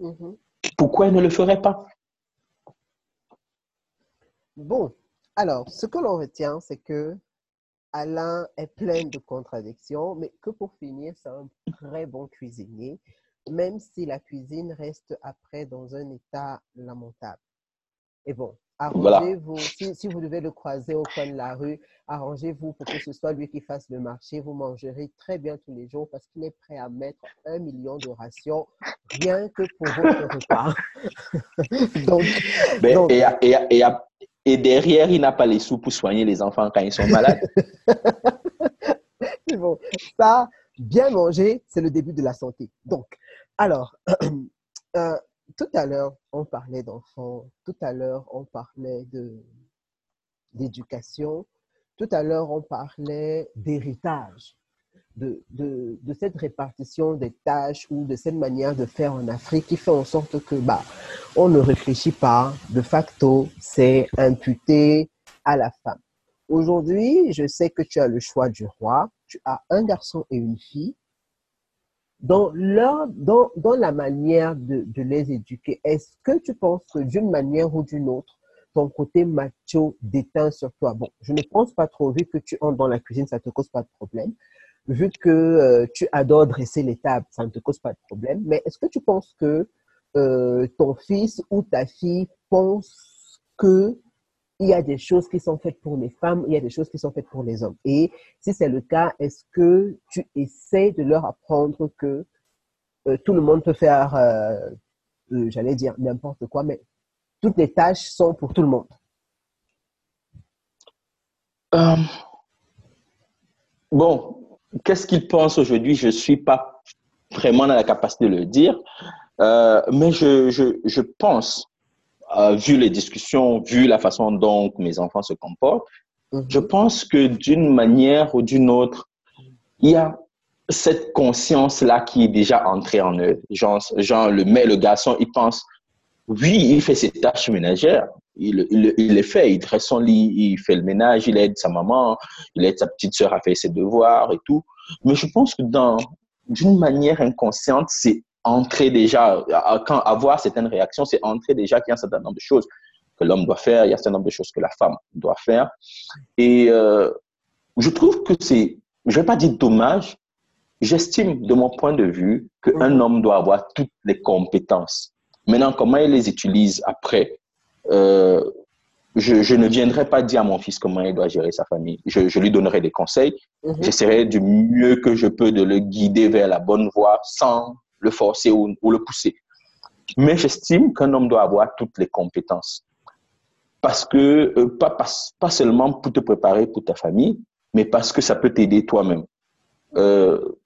[SPEAKER 2] mm-hmm. pourquoi elle ne le ferait pas?
[SPEAKER 1] Bon, alors, ce que l'on retient, c'est que Alain est plein de contradictions, mais que pour finir, c'est un très bon cuisinier, même si la cuisine reste après dans un état lamentable. Et bon, arrangez-vous, si, vous devez le croiser au coin de la rue, arrangez-vous pour que ce soit lui qui fasse le marché. Vous mangerez très bien tous les jours parce qu'il est prêt à mettre un million de rations rien que pour votre repas.
[SPEAKER 2] donc, ben, et, et, et derrière, il n'a pas les sous pour soigner les enfants quand ils sont malades.
[SPEAKER 1] c'est bon. Ça, bien manger, c'est le début de la santé. Donc, alors, euh, tout à l'heure, on parlait d'enfants. Tout à l'heure, on parlait d'éducation. Tout à l'heure, on parlait d'héritage de, de, cette répartition des tâches ou de cette manière de faire en Afrique qui fait en sorte que bah, on ne réfléchit pas. De facto, c'est imputé à la femme. Aujourd'hui, je sais que tu as le choix du roi. Tu as un garçon et une fille. Dans, leur, dans, dans la manière de, de les éduquer, est-ce que tu penses que d'une manière ou d'une autre, ton côté macho déteint sur toi? Bon, je ne pense pas trop, vu que tu entres dans la cuisine, ça ne te cause pas de problème vu que euh, tu adores dresser les tables, ça ne te cause pas de problème. Mais est-ce que tu penses que euh, ton fils ou ta fille pense que il y a des choses qui sont faites pour les femmes, il y a des choses qui sont faites pour les hommes. Et si c'est le cas, est-ce que tu essaies de leur apprendre que euh, tout le monde peut faire, j'allais dire n'importe quoi, mais toutes les tâches sont pour tout le monde?
[SPEAKER 2] Bon, Qu'est-ce qu'il pense aujourd'hui? Je ne suis pas vraiment dans la capacité de le dire, euh, mais je, je pense, euh, vu les discussions, vu la façon dont mes enfants se comportent, mhm. je pense que d'une manière ou d'une autre, il y a cette conscience-là qui est déjà entrée en eux. Genre, genre le, mais le garçon, il pense, oui, il fait ses tâches ménagères, il, il, il, les fait, il dresse son lit, il fait le ménage, il aide sa maman, il aide sa petite sœur à faire ses devoirs et tout. Mais je pense que dans, d'une manière inconsciente, c'est entrer déjà, quand avoir certaines réactions, c'est entrer déjà qu'il y a un certain nombre de choses que l'homme doit faire, il y a un certain nombre de choses que la femme doit faire. Et euh, je trouve que c'est, je vais pas dire dommage, j'estime de mon point de vue qu'un mhm. homme doit avoir toutes les compétences. Maintenant, comment il les utilise après, euh, je, ne viendrai pas dire à mon fils comment il doit gérer sa famille. Je, lui donnerai des conseils. Mhm. J'essaierai du mieux que je peux de le guider vers la bonne voie sans le forcer ou, le pousser. Mais j'estime qu'un homme doit avoir toutes les compétences. Parce que, euh, pas, pas, seulement pour te préparer pour ta famille, mais parce que ça peut t'aider toi-même. Euh,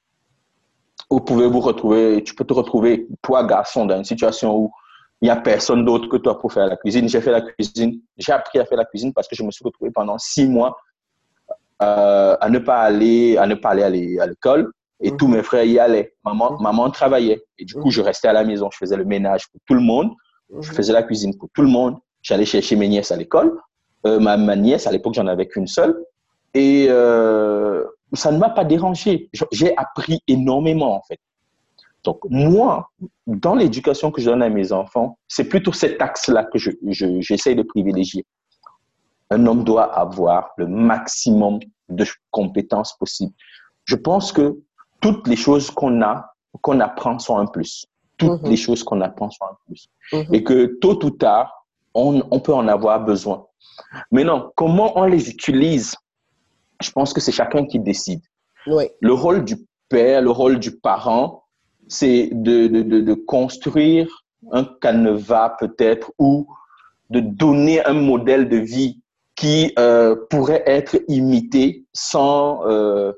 [SPEAKER 2] vous pouvez vous retrouver, tu peux te retrouver, toi, garçon, dans une situation où il n'y a personne d'autre que toi pour faire la cuisine. J'ai fait la cuisine, j'ai appris à faire la cuisine parce que je me suis retrouvé pendant six mois euh, à ne pas aller, à ne pas aller à l'école. Et mhm. tous mes frères y allaient. Maman, mhm. maman travaillait. Et du coup, je restais à la maison. Je faisais le ménage pour tout le monde. Je mhm. faisais la cuisine pour tout le monde. J'allais chercher mes nièces à l'école. Euh, ma, ma, nièce, à l'époque, j'en avais qu'une seule. Et euh, ça ne m'a pas dérangé. J'ai appris énormément, en fait. Donc, moi, dans l'éducation que je donne à mes enfants, c'est plutôt cet axe-là que j'essaie je, de privilégier. Un homme doit avoir le maximum de compétences possibles. Je pense que toutes les choses qu'on a, qu'on apprend sont un plus. Toutes mhm. les choses qu'on apprend sont un plus. Mhm. Et que tôt ou tard, on, on peut en avoir besoin. Mais non, comment on les utilise, je pense que c'est chacun qui décide. Le rôle du père, le rôle du parent, c'est de, de, de, construire un canevas peut-être ou de donner un modèle de vie qui euh, pourrait être imité sans, euh,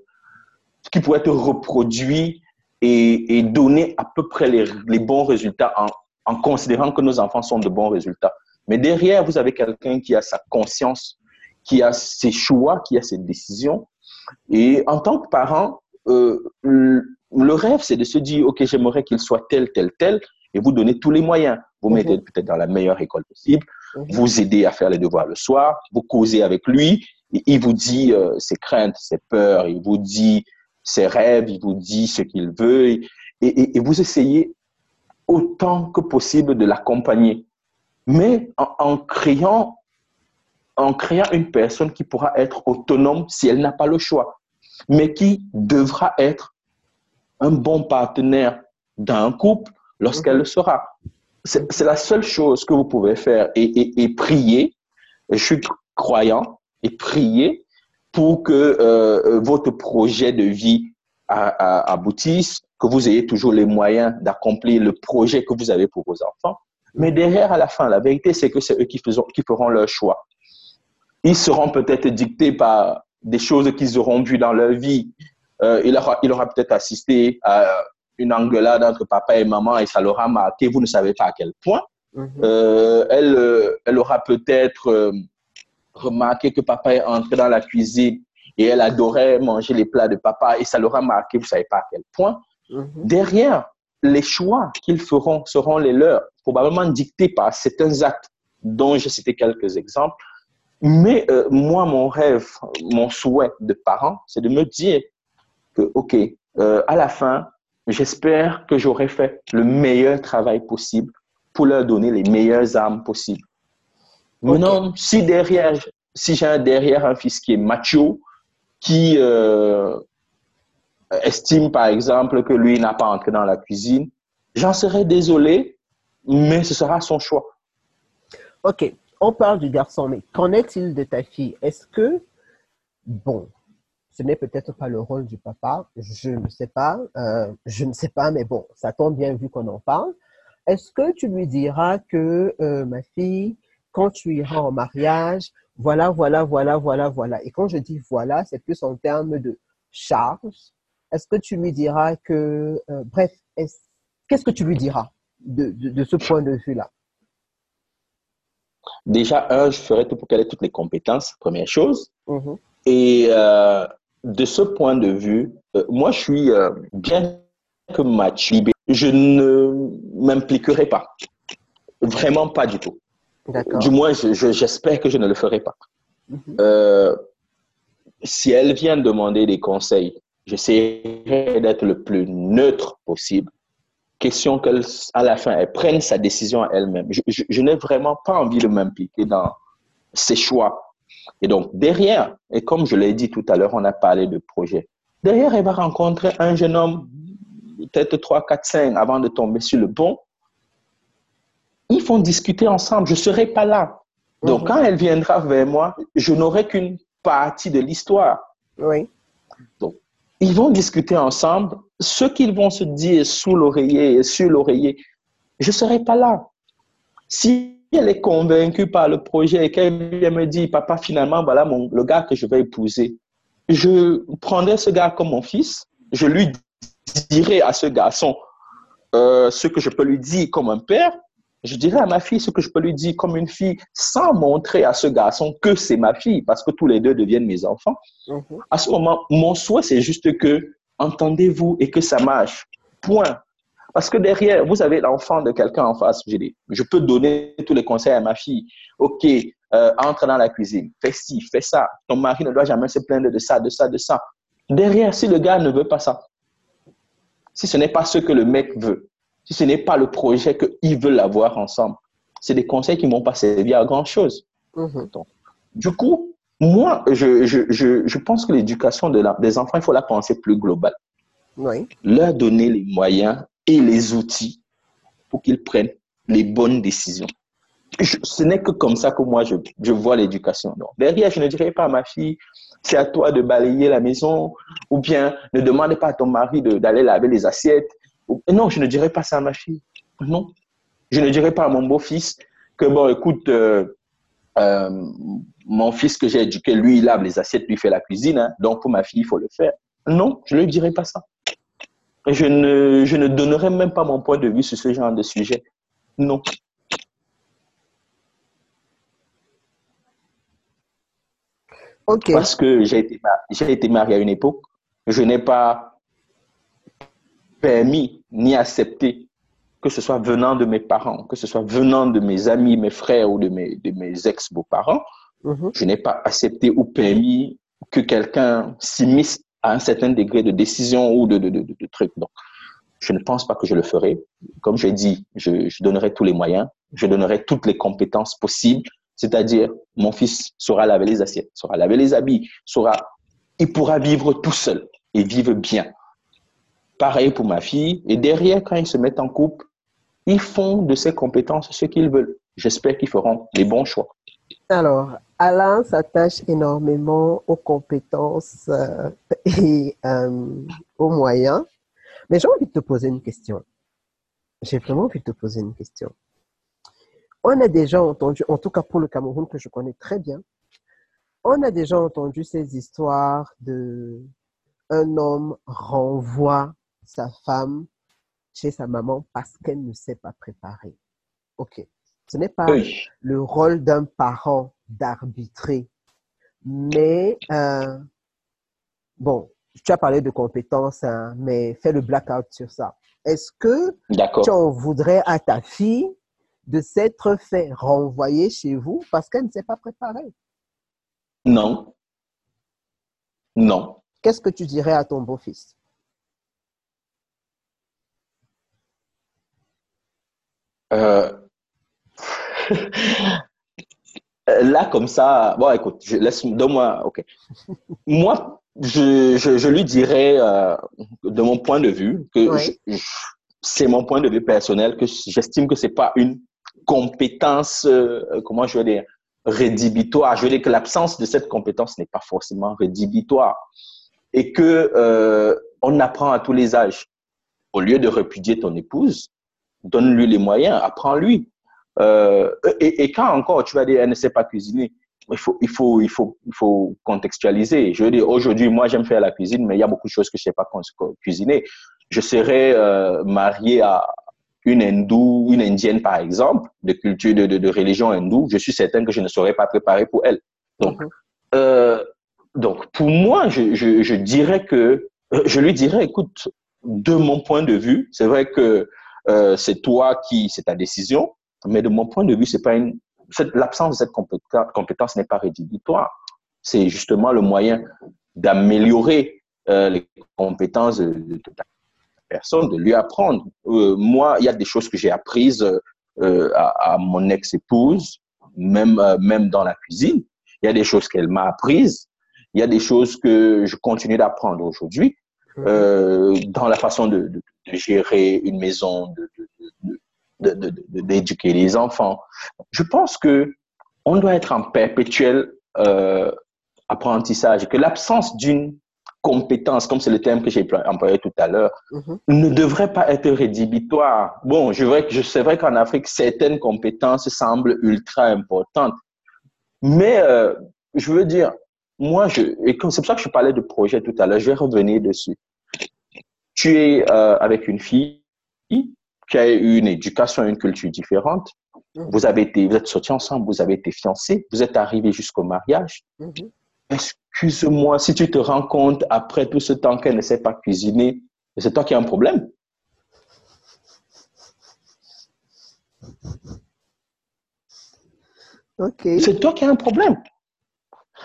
[SPEAKER 2] qui pourrait être reproduit et, et donner à peu près les, les bons résultats en, en, considérant que nos enfants sont de bons résultats. Mais derrière, vous avez quelqu'un qui a sa conscience, qui a ses choix, qui a ses décisions. Et en tant que parent, euh, le rêve, c'est de se dire, OK, j'aimerais qu'il soit tel, tel, tel, et vous donner tous les moyens. Vous mettez mhm. peut-être dans la meilleure école possible, mhm. vous aidez à faire les devoirs le soir, vous causez avec lui, et il vous dit euh, ses craintes, ses peurs, il vous dit ses rêves, il vous dit ce qu'il veut, et, et, vous essayez autant que possible de l'accompagner. Mais en, créant, en créant une personne qui pourra être autonome si elle n'a pas le choix, mais qui devra être un bon partenaire d'un couple lorsqu'elle le sera. C'est la seule chose que vous pouvez faire et, et, prier. Je suis croyant et prier pour que euh, votre projet de vie aboutisse, que vous ayez toujours les moyens d'accomplir le projet que vous avez pour vos enfants. Mais derrière, à la fin, la vérité, c'est que c'est eux qui, qui feront leur choix. Ils seront peut-être dictés par des choses qu'ils auront vues dans leur vie, euh, il aura, il aura peut-être assisté à une engueulade entre papa et maman et ça l'aura marqué, vous ne savez pas à quel point. Mhm. Euh, elle, euh, elle aura peut-être remarqué que papa est entré dans la cuisine et elle adorait manger les plats de papa et ça l'aura marqué, vous ne savez pas à quel point. Mhm. Derrière, les choix qu'ils feront seront les leurs, probablement dictés par certains actes dont j'ai cité quelques exemples. Mais moi, mon rêve, mon souhait de parent, c'est de me dire, que, OK, euh, à la fin, j'espère que j'aurai fait le meilleur travail possible pour leur donner les meilleures armes possibles. Maintenant, si derrière, si j'ai derrière un fils qui est macho, qui euh, estime par exemple que lui n'a pas entré dans la cuisine, j'en serai désolé, mais ce sera son choix.
[SPEAKER 1] Ok, on parle du garçon, mais qu'en est-il de ta fille? Est-ce que, bon, ce n'est peut-être pas le rôle du papa, je ne sais pas, euh, je ne sais pas, mais bon, ça tombe bien vu qu'on en parle. Est-ce que tu lui diras que euh, ma fille, quand tu iras en mariage, voilà, voilà, voilà, voilà, voilà. Et quand je dis voilà, c'est plus en termes de charge. Est-ce que tu lui diras que, euh, bref, qu'est-ce que tu lui diras de, de, ce point de vue-là?
[SPEAKER 2] Déjà, un, je ferai tout pour qu'elle ait toutes les compétences, première chose. Mm-hmm. Et de ce point de vue, euh, moi, je suis euh, bien que match je ne m'impliquerai pas. Vraiment pas du tout. Du moins, j'espère que je ne le ferai pas. Mhm. Euh, si elle vient demander des conseils, j'essaierai d'être le plus neutre possible. Question qu'à la fin, elle prenne sa décision à elle-même. je n'ai vraiment pas envie de m'impliquer dans ses choix et donc, derrière, et comme je l'ai dit tout à l'heure, on a parlé de projet. Derrière, elle va rencontrer un jeune homme, peut-être 3, 4, 5, avant de tomber sur le bon. Ils vont discuter ensemble. Je ne serai pas là. Donc, mhm. quand elle viendra vers moi, je n'aurai qu'une partie de l'histoire.
[SPEAKER 1] Oui.
[SPEAKER 2] Donc, ils vont discuter ensemble. Ce qu'ils vont se dire sous l'oreiller et sur l'oreiller, je ne serai pas là. Si elle est convaincue par le projet et qu'elle me dit, papa, finalement, voilà mon, le gars que je vais épouser, je prendrai ce gars comme mon fils, je lui dirai à ce garçon euh, ce que je peux lui dire comme un père, je dirai à ma fille ce que je peux lui dire comme une fille sans montrer à ce garçon que c'est ma fille parce que tous les deux deviennent mes enfants. Mhm. À ce moment, mon souhait, c'est juste que entendez-vous et que ça marche. Point. Parce que derrière, vous avez l'enfant de quelqu'un en face. Je, dis, je peux donner tous les conseils à ma fille. OK, euh, entre dans la cuisine, fais ci, fais ça. Ton mari ne doit jamais se plaindre de ça, de ça, de ça. Derrière, si le gars ne veut pas ça, si ce n'est pas ce que le mec veut, si ce n'est pas le projet qu'ils veulent avoir ensemble, c'est des conseils qui ne vont pas servir à grand-chose. Mhm. Du coup, moi, je, je, je, je pense que l'éducation de des enfants, il faut la penser plus globale.
[SPEAKER 1] Oui.
[SPEAKER 2] Leur donner les moyens et les outils pour qu'ils prennent les bonnes décisions. ce n'est que comme ça que moi, je, je vois l'éducation. Derrière, je ne dirais pas à ma fille, c'est à toi de balayer la maison, ou bien ne demandez pas à ton mari d'aller laver les assiettes. Non, je ne dirais pas ça à ma fille. Non. Je ne dirais pas à mon beau-fils que, bon, écoute, euh, euh, mon fils que j'ai éduqué, lui, il lave les assiettes, lui fait la cuisine, hein. donc pour ma fille, il faut le faire. Non, je ne lui dirai pas ça. Je ne, je ne donnerai même pas mon point de vue sur ce genre de sujet. Non. Parce que j'ai été, été marié à une époque, je n'ai pas permis ni accepté que ce soit venant de mes parents, que ce soit venant de mes amis, mes frères ou de mes, de mes ex-beaux-parents, mhm. je n'ai pas accepté ou permis que quelqu'un s'immisce à un certain degré de décision ou de, de, de, de trucs. Donc, je ne pense pas que je le ferai. Comme j'ai dit, je, je donnerai tous les moyens, je donnerai toutes les compétences possibles c'est-à-dire, mon fils saura laver les assiettes, saura laver les habits, saura, il pourra vivre tout seul et vivre bien. Pareil pour ma fille. Et derrière, quand ils se mettent en couple, ils font de ces compétences ce qu'ils veulent. J'espère qu'ils feront les bons choix.
[SPEAKER 1] Alors, Alain s'attache énormément aux compétences euh, et euh, aux moyens. Mais j'ai envie de te poser une question. J'ai vraiment envie de te poser une question. On a déjà entendu, en tout cas pour le Cameroun que je connais très bien, on a déjà entendu ces histoires de un homme renvoie sa femme chez sa maman parce qu'elle ne s'est pas préparée. Ok. Ce n'est pas le rôle d'un parent d'arbitrer, mais euh, bon, tu as parlé de compétences, hein, mais fais le blackout sur ça. Est-ce que tu en voudrais à ta fille de s'être fait renvoyer chez vous parce qu'elle ne s'est pas préparée?
[SPEAKER 2] Non. Non.
[SPEAKER 1] Qu'est-ce que tu dirais à ton beau-fils?
[SPEAKER 2] Euh, Là, comme ça, bon, écoute, je laisse, donne-moi, ok. Moi, je, lui dirais, euh, de mon point de vue, que c'est mon point de vue personnel, que j'estime que c'est pas une compétence, euh, comment je veux dire, rédhibitoire. Je veux dire que l'absence de cette compétence n'est pas forcément rédhibitoire et que euh, on apprend à tous les âges. Au lieu de répudier ton épouse, donne-lui les moyens, apprends-lui. Euh, et, et, quand encore tu vas dire elle ne sait pas cuisiner, il faut, il faut, il faut, il faut contextualiser. Je veux dire, aujourd'hui, moi, j'aime faire la cuisine, mais il y a beaucoup de choses que je ne sais pas cuisiner. Je serais euh, marié à, une hindoue, une indienne par exemple, de culture, de, de, religion hindoue, je suis certain que je ne serais pas préparé pour elle. Donc, mhm. euh, donc pour moi, je, je, je, dirais que, je lui dirais, écoute, de mon point de vue, c'est vrai que euh, c'est toi qui, c'est ta décision, mais de mon point de vue, c'est pas une, l'absence de cette compétence, compétence n'est pas rédhibitoire. C'est justement le moyen d'améliorer euh, les compétences de, de, ta personne, de lui apprendre. Euh, moi, il y a des choses que j'ai apprises euh, à, mon ex-épouse, même, même dans la cuisine. Il y a des choses qu'elle m'a apprises. Il y a des choses que je continue d'apprendre aujourd'hui mhm. dans la façon de, de, gérer une maison, d'éduquer les enfants. Je pense que on doit être en perpétuel apprentissage, que l'absence d'une compétences, comme c'est le terme que j'ai employé tout à l'heure, mhm. ne devrait pas être rédhibitoire. Bon, je vrai, je, c'est vrai qu'en Afrique, certaines compétences semblent ultra importantes. Mais euh, je veux dire, moi, je, et c'est pour ça que je parlais de projet tout à l'heure, je vais revenir dessus. Tu es euh, avec une fille qui a eu une éducation et une culture différente. Mhm. Vous avez été, vous êtes sortis ensemble, vous avez été fiancés, vous êtes arrivés jusqu'au mariage. Mhm. Excuse-moi, si tu te rends compte après tout ce temps qu'elle ne sait pas cuisiner, c'est toi qui as un problème. C'est toi qui as un problème.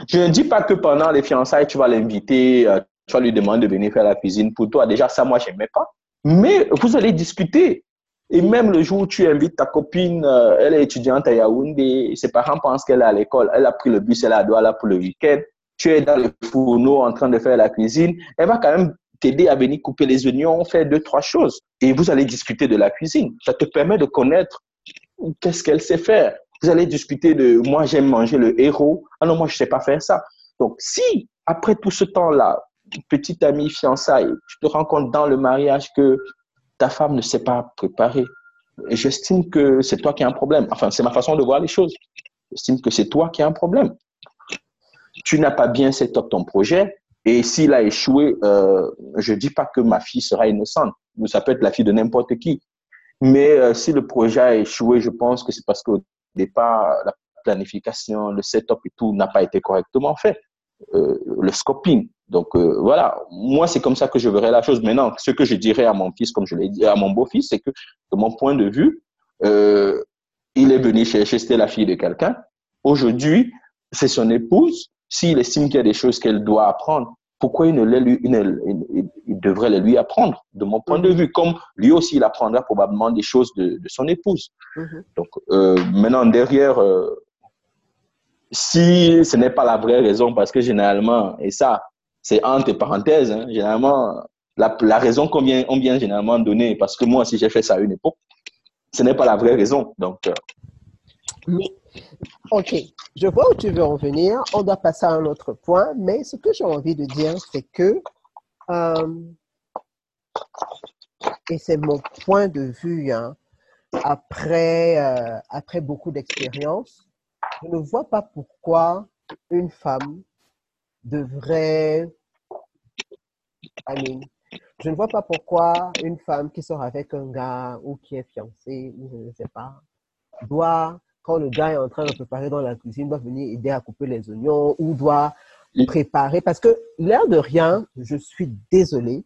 [SPEAKER 2] Je ne dis pas que pendant les fiançailles, tu vas l'inviter, euh, tu vas lui demander de venir faire la cuisine pour toi. Déjà, ça, moi, je n'aimais pas. Mais vous allez discuter. Et même le jour où tu invites ta copine, euh, elle est étudiante à Yaoundé, ses parents pensent qu'elle est à l'école, elle a pris le bus, elle est à Douala pour le week-end tu es dans le fourneau en train de faire la cuisine, elle va quand même t'aider à venir couper les oignons, faire deux, trois choses. Et vous allez discuter de la cuisine. Ça te permet de connaître qu'est-ce qu'elle sait faire. Vous allez discuter de moi, j'aime manger le héros. Ah non, moi, je sais pas faire ça. Donc, si après tout ce temps-là, petite amie, fiançailles, tu te rends compte dans le mariage que ta femme ne s'est pas préparée, j'estime que c'est toi qui as un problème. Enfin, c'est ma façon de voir les choses. J'estime que c'est toi qui as un problème. Tu n'as pas bien set up ton projet. Et s'il a échoué, euh, je ne dis pas que ma fille sera innocente. Ça peut être la fille de n'importe qui. Mais euh, si le projet a échoué, je pense que c'est parce qu'au départ, la planification, le setup et tout n'a pas été correctement fait. Euh, le scoping. Donc euh, voilà, moi c'est comme ça que je verrais la chose. Maintenant, ce que je dirais à mon fils, comme je l'ai dit, à mon beau-fils, c'est que de mon point de vue, euh, il est venu chercher, c'était la fille de quelqu'un. Aujourd'hui, c'est son épouse. S'il estime qu'il y a des choses qu'elle doit apprendre, pourquoi il, ne lui, il, il, devrait les lui apprendre, de mon point de mhm. vue, comme lui aussi, il apprendra probablement des choses de, de son épouse. Mhm. Donc, euh, maintenant, derrière, si ce n'est pas la vraie raison, parce que généralement, et ça, c'est entre parenthèses, hein, généralement, la, raison qu'on vient, généralement donner, parce que moi, si j'ai fait ça à une époque, ce n'est pas la vraie raison. Donc,
[SPEAKER 1] euh, Ok, je vois où tu veux en venir. On doit passer à un autre point, mais ce que j'ai envie de dire, c'est que, euh, et c'est mon point de vue, hein, après, euh, après beaucoup d'expérience, je ne vois pas pourquoi une femme devrait... I je ne vois pas pourquoi une femme qui sort avec un gars ou qui est fiancée, ou je ne sais pas, doit quand le gars est en train de préparer dans la cuisine, doit venir aider à couper les oignons ou doit préparer. Parce que l'air de rien, je suis désolée,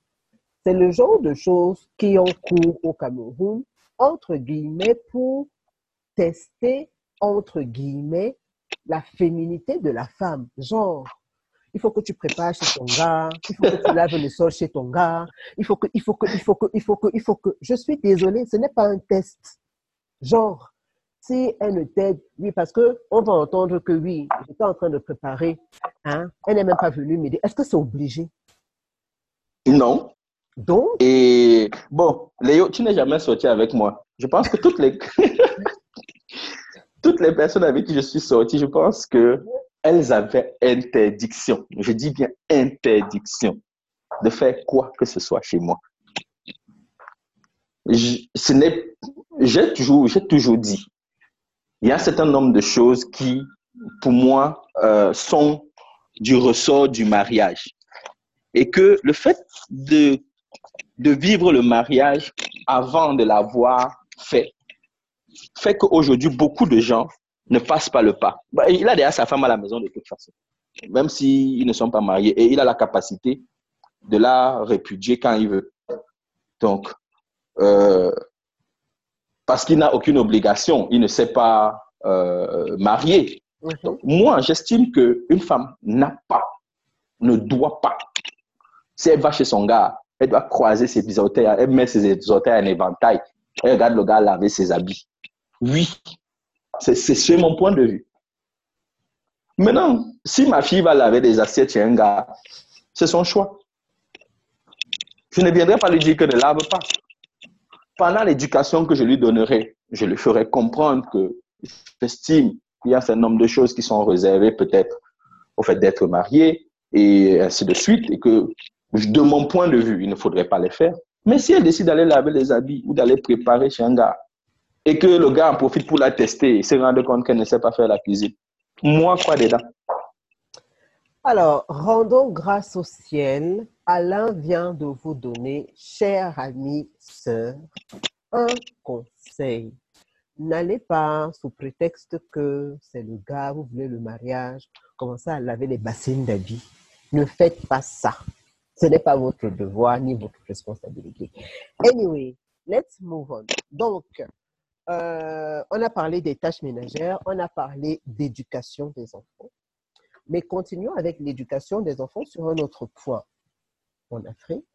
[SPEAKER 1] c'est le genre de choses qui ont cours au Cameroun, entre guillemets, pour tester, entre guillemets, la féminité de la femme. Genre, il faut que tu prépares chez ton gars, il faut que tu laves le sol chez ton gars, il faut que, il faut que, il faut que, il faut que, il faut que. Je suis désolée, ce n'est pas un test. Genre, si elle ne t'aide, oui, parce qu'on va entendre que oui, j'étais en train de préparer, hein, elle n'est même pas venue me dire, est-ce que c'est obligé?
[SPEAKER 2] Non.
[SPEAKER 1] Donc?
[SPEAKER 2] Et bon, Léo, tu n'es jamais sorti avec moi. Je pense que toutes les, toutes les personnes avec qui je suis sorti, je pense que elles avaient interdiction. Je dis bien interdiction de faire quoi que ce soit chez moi. j'ai toujours, toujours dit, il y a un certain nombre de choses qui, pour moi, euh, sont du ressort du mariage. Et que le fait de, de vivre le mariage avant de l'avoir fait, fait qu'aujourd'hui, beaucoup de gens ne passent pas le pas. Bah, il a déjà sa femme à la maison de toute façon, même s'ils ne sont pas mariés. Et il a la capacité de la répudier quand il veut. Donc, euh, parce qu'il n'a aucune obligation, il ne s'est pas euh, marié. Mhm. moi, j'estime qu'une femme n'a pas, ne doit pas, si elle va chez son gars, elle doit croiser ses orteils, elle met ses orteils en éventail, elle regarde le gars laver ses habits. Oui, c'est mon point de vue. Maintenant, si ma fille va laver des assiettes chez un gars, c'est son choix. Je ne viendrai pas lui dire que ne lave pas pendant l'éducation que je lui donnerai, je lui ferai comprendre que j'estime qu'il y a un certain nombre de choses qui sont réservées peut-être au fait d'être marié et ainsi de suite, et que de mon point de vue, il ne faudrait pas les faire. Mais si elle décide d'aller laver les habits ou d'aller préparer chez un gars, et que le gars en profite pour la tester et se rendre compte qu'elle ne sait pas faire la cuisine, moi, quoi dedans?
[SPEAKER 1] Alors, rendons grâce au ciel. Alain vient de vous donner, chers amis, sœurs, un conseil. N'allez pas sous prétexte que c'est le gars, vous voulez le mariage, commencer à laver les bassins d'habits. Ne faites pas ça. Ce n'est pas votre devoir ni votre responsabilité. Anyway, let's move on. Donc, euh, on a parlé des tâches ménagères, on a parlé d'éducation des enfants. Mais continuons avec l'éducation des enfants sur un autre point en Afrique.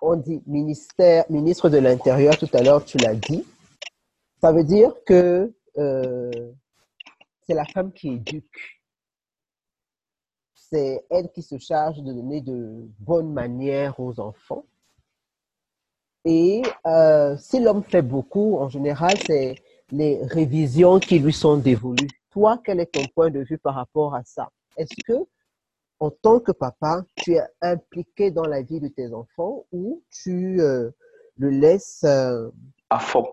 [SPEAKER 1] On dit ministère, ministre de l'Intérieur, tout à l'heure tu l'as dit. Ça veut dire que euh, c'est la femme qui éduque. C'est elle qui se charge de donner de bonnes manières aux enfants. Et euh, si l'homme fait beaucoup, en général, c'est les révisions qui lui sont dévolues. Toi, quel est ton point de vue par rapport à ça? Est-ce que, en tant que papa, tu es impliqué dans la vie de tes enfants ou tu euh, le laisses... Euh,
[SPEAKER 2] à fond.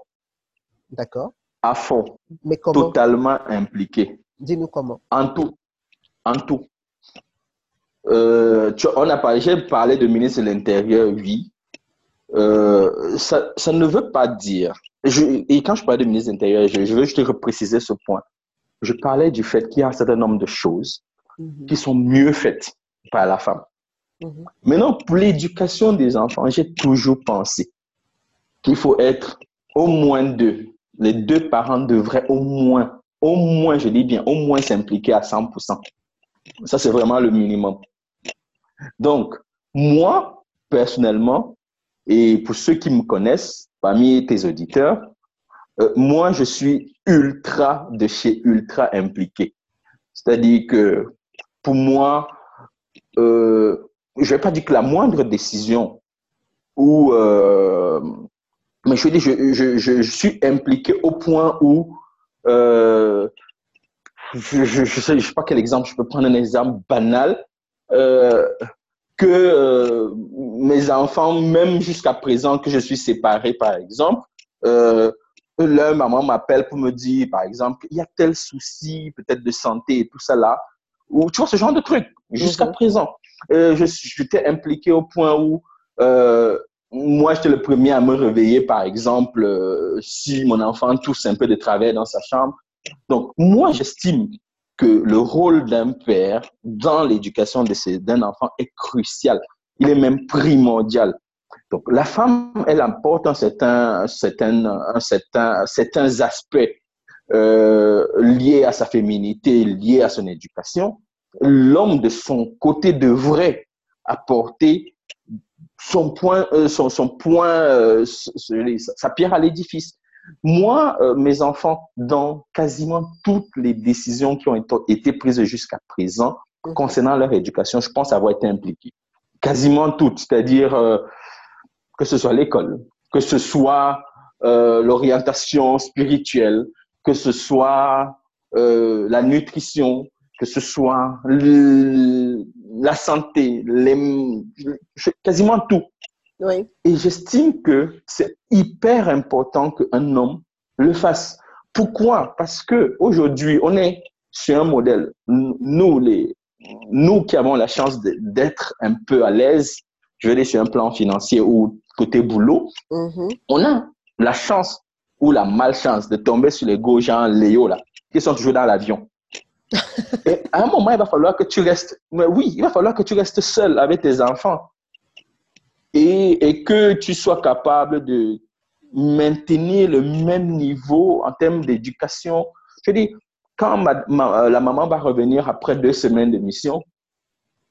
[SPEAKER 1] D'accord.
[SPEAKER 2] À fond. Mais comment? Totalement impliqué.
[SPEAKER 1] Dis-nous comment.
[SPEAKER 2] En tout. En tout. Euh, on a parlé, j'ai parlé de ministre de l'Intérieur, oui. Euh, ça, ça, ne veut pas dire. Je, et quand je parlais de ministre de l'Intérieur, je, je, veux juste repréciser ce point. Je parlais du fait qu'il y a un certain nombre de choses mhm. qui sont mieux faites par la femme. Mhm. Maintenant, pour l'éducation des enfants, j'ai toujours pensé qu'il faut être au moins deux. Les deux parents devraient au moins, au moins, je dis bien, au moins s'impliquer à 100%. Ça, c'est vraiment le minimum. Donc, moi, personnellement, et pour ceux qui me connaissent, parmi tes auditeurs, euh, moi, je suis ultra de chez ultra impliqué. C'est-à-dire que pour moi, euh, je vais pas dire que la moindre décision ou euh, mais je, dis, je, je, je, suis impliqué au point où je ne sais, sais, pas quel exemple, je peux prendre un exemple banal que euh, mes enfants, même jusqu'à présent que je suis séparé, par exemple, euh, leur maman m'appelle pour me dire, par exemple, il y a tel souci, peut-être de santé et tout ça là, ou tu vois, ce genre de truc, jusqu'à mhm. présent. Euh, je J'étais impliqué au point où moi, j'étais le premier à me réveiller, par exemple, si mon enfant tousse un peu de travers dans sa chambre. Donc, moi, j'estime que le rôle d'un père dans l'éducation d'un enfant est crucial. Il est même primordial. Donc, la femme, elle apporte certains, certains, certain, certains aspects euh, liés à sa féminité, liés à son éducation. L'homme, de son côté, devrait apporter son point, euh, son point, euh, sa pierre à l'édifice. Moi, euh, mes enfants, dans quasiment toutes les décisions qui ont été prises jusqu'à présent concernant leur éducation, je pense avoir été impliqué. Quasiment toutes, c'est-à-dire euh, que ce soit l'école, que ce soit euh, l'orientation spirituelle, que ce soit la nutrition, que ce soit la santé, les, quasiment tout. Et j'estime que c'est hyper important qu'un homme le fasse. Pourquoi? Parce que aujourd'hui, on est sur un modèle. Nous, les, nous qui avons la chance d'être un peu à l'aise, je veux dire sur un plan financier ou côté boulot, mm-hmm. on a la chance ou la malchance de tomber sur les gros gens Léo là, qui sont toujours dans l'avion. Et à un moment, il va falloir que tu restes, mais oui, il va falloir que tu restes seul avec tes enfants et, que tu sois capable de maintenir le même niveau en termes d'éducation. Je dis, quand la maman va revenir après deux semaines de mission,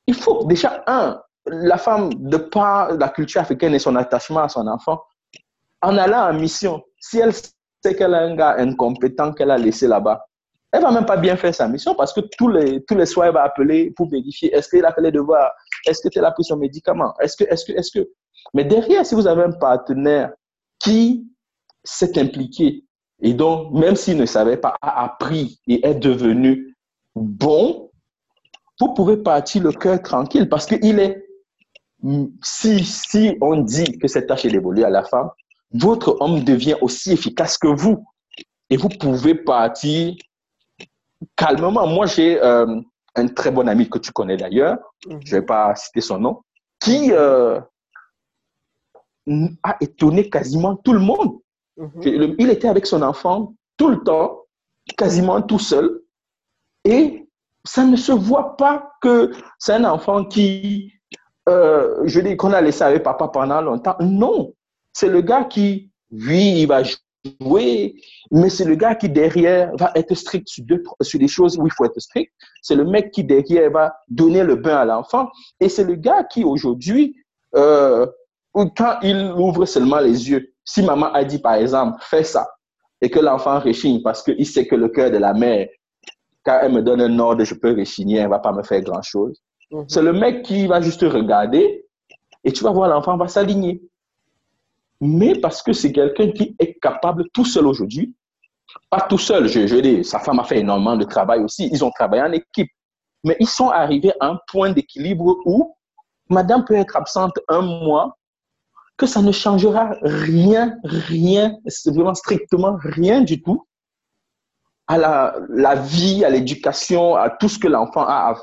[SPEAKER 2] il faut déjà, un, la femme, de par la culture africaine et son attachement à son enfant, en allant en mission, si elle sait qu'elle a un gars incompétent qu'elle a laissé là-bas, elle va même pas bien faire sa mission parce que tous les, tous les soirs, elle va appeler pour vérifier est-ce qu'il a fait les devoirs, est-ce que tu as pris son médicament, est-ce que, est-ce que, est-ce que? Mais derrière, si vous avez un partenaire qui s'est impliqué et donc, même s'il ne savait pas, a appris et est devenu bon, vous pouvez partir le cœur tranquille parce qu'il est, si, si on dit que cette tâche est dévolue à la femme, votre homme devient aussi efficace que vous. Et vous pouvez partir calmement. Moi, j'ai euh, un très bon ami que tu connais d'ailleurs, mhm. je ne vais pas citer son nom, qui euh, a étonné quasiment tout le monde. Mhm. Il était avec son enfant tout le temps, quasiment tout seul, et ça ne se voit pas que c'est un enfant qui, euh, je dis qu'on a laissé avec papa pendant longtemps. Non, c'est le gars qui, oui, il va oui, mais c'est le gars qui derrière va être strict sur, deux, sur les choses où il faut être strict. C'est le mec qui derrière va donner le bain à l'enfant. Et c'est le gars qui aujourd'hui, euh, quand il ouvre seulement les yeux, si maman a dit par exemple, fais ça, et que l'enfant réchigne parce qu'il sait que le cœur de la mère, quand elle me donne un ordre, je peux réchigner, elle va pas me faire grand chose. Mhm. C'est le mec qui va juste regarder et tu vas voir l'enfant va s'aligner mais parce que c'est quelqu'un qui est capable tout seul aujourd'hui Pas tout seul, je, je dis, sa femme a fait énormément de travail aussi. Ils ont travaillé en équipe. Mais ils sont arrivés à un point d'équilibre où madame peut être absente un mois, que ça ne changera rien, rien, vraiment strictement rien du tout à la, la vie, à l'éducation, à tout ce que l'enfant a, à,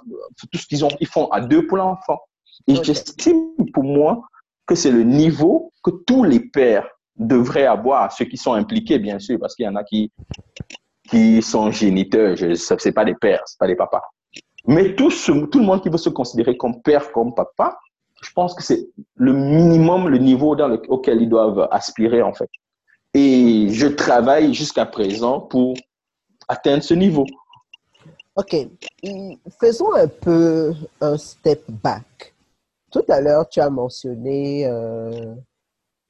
[SPEAKER 2] tout ce qu'ils ont, ils font à deux pour l'enfant. Et j'estime pour moi que c'est le niveau que tous les pères devraient avoir, ceux qui sont impliqués, bien sûr, parce qu'il y en a qui, qui sont géniteurs, ce n'est pas des pères, ce pas des papas. Mais tout, tout le monde qui veut se considérer comme père, comme papa, je pense que c'est le minimum, le niveau auquel ils doivent aspirer, en fait. Et je travaille jusqu'à présent pour atteindre ce niveau.
[SPEAKER 1] OK. Faisons un peu un step back. Tout à l'heure, tu as mentionné, euh,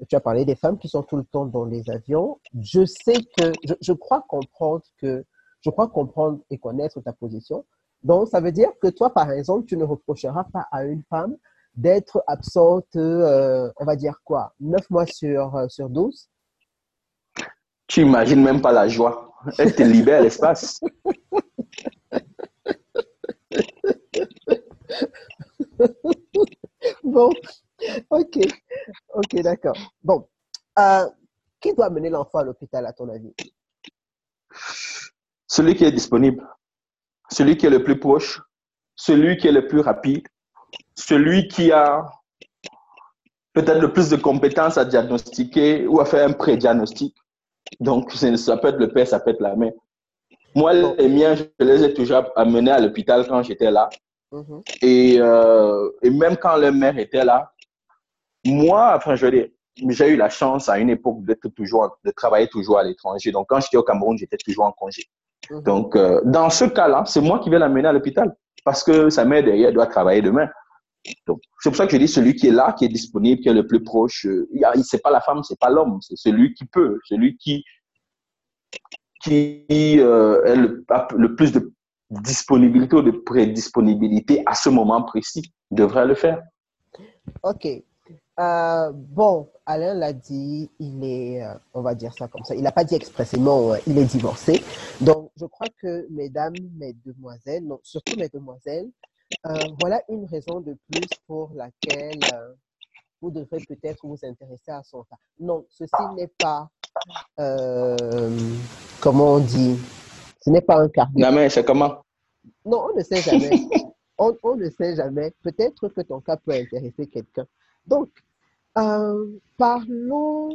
[SPEAKER 1] tu as parlé des femmes qui sont tout le temps dans les avions. Je sais que, je, je, crois comprendre que, je crois comprendre et connaître ta position. Donc, ça veut dire que toi, par exemple, tu ne reprocheras pas à une femme d'être absente, euh, on va dire quoi, 9 mois sur, euh, sur 12
[SPEAKER 2] Tu imagines même pas la joie. Elle te libère l'espace.
[SPEAKER 1] bon, ok, ok, d'accord. Bon, euh, qui doit mener l'enfant à l'hôpital à ton avis?
[SPEAKER 2] Celui qui est disponible, celui qui est le plus proche, celui qui est le plus rapide, celui qui a peut-être le plus de compétences à diagnostiquer ou à faire un pré-diagnostic. Donc, ça peut être le père, ça peut être la mère. Moi, les miens, je les ai toujours amenés à l'hôpital quand j'étais là. Mhm. et, euh, et, même quand leur mère était là, moi, enfin, je veux j'ai eu la chance à une époque d'être toujours, de travailler toujours à l'étranger. Donc, quand j'étais au Cameroun, j'étais toujours en congé. Mhm. Donc, euh, dans ce cas-là, c'est moi qui vais l'amener à l'hôpital parce que sa mère derrière doit travailler demain. Donc, c'est pour ça que je dis celui qui est là, qui est disponible, qui est le plus proche. Euh, c'est pas la femme, c'est pas l'homme, c'est celui qui peut, celui qui qui euh, est le, le, plus de disponibilité ou de prédisponibilité à ce moment précis devrait le faire.
[SPEAKER 1] Ok. Euh, bon, Alain l'a dit, il est, euh, on va dire ça comme ça, il n'a pas dit expressément, il est divorcé. Donc, je crois que mesdames, mesdemoiselles, non, surtout mesdemoiselles, euh, voilà une raison de plus pour laquelle euh, vous devrez peut-être vous intéresser à son cas. Non, ceci n'est pas, euh, comment on dit, ce n'est pas un cardio.
[SPEAKER 2] Non, mais c'est comment?
[SPEAKER 1] Non, on ne sait jamais. on, on, ne sait jamais. Peut-être que ton cas peut intéresser quelqu'un. Donc, parlons.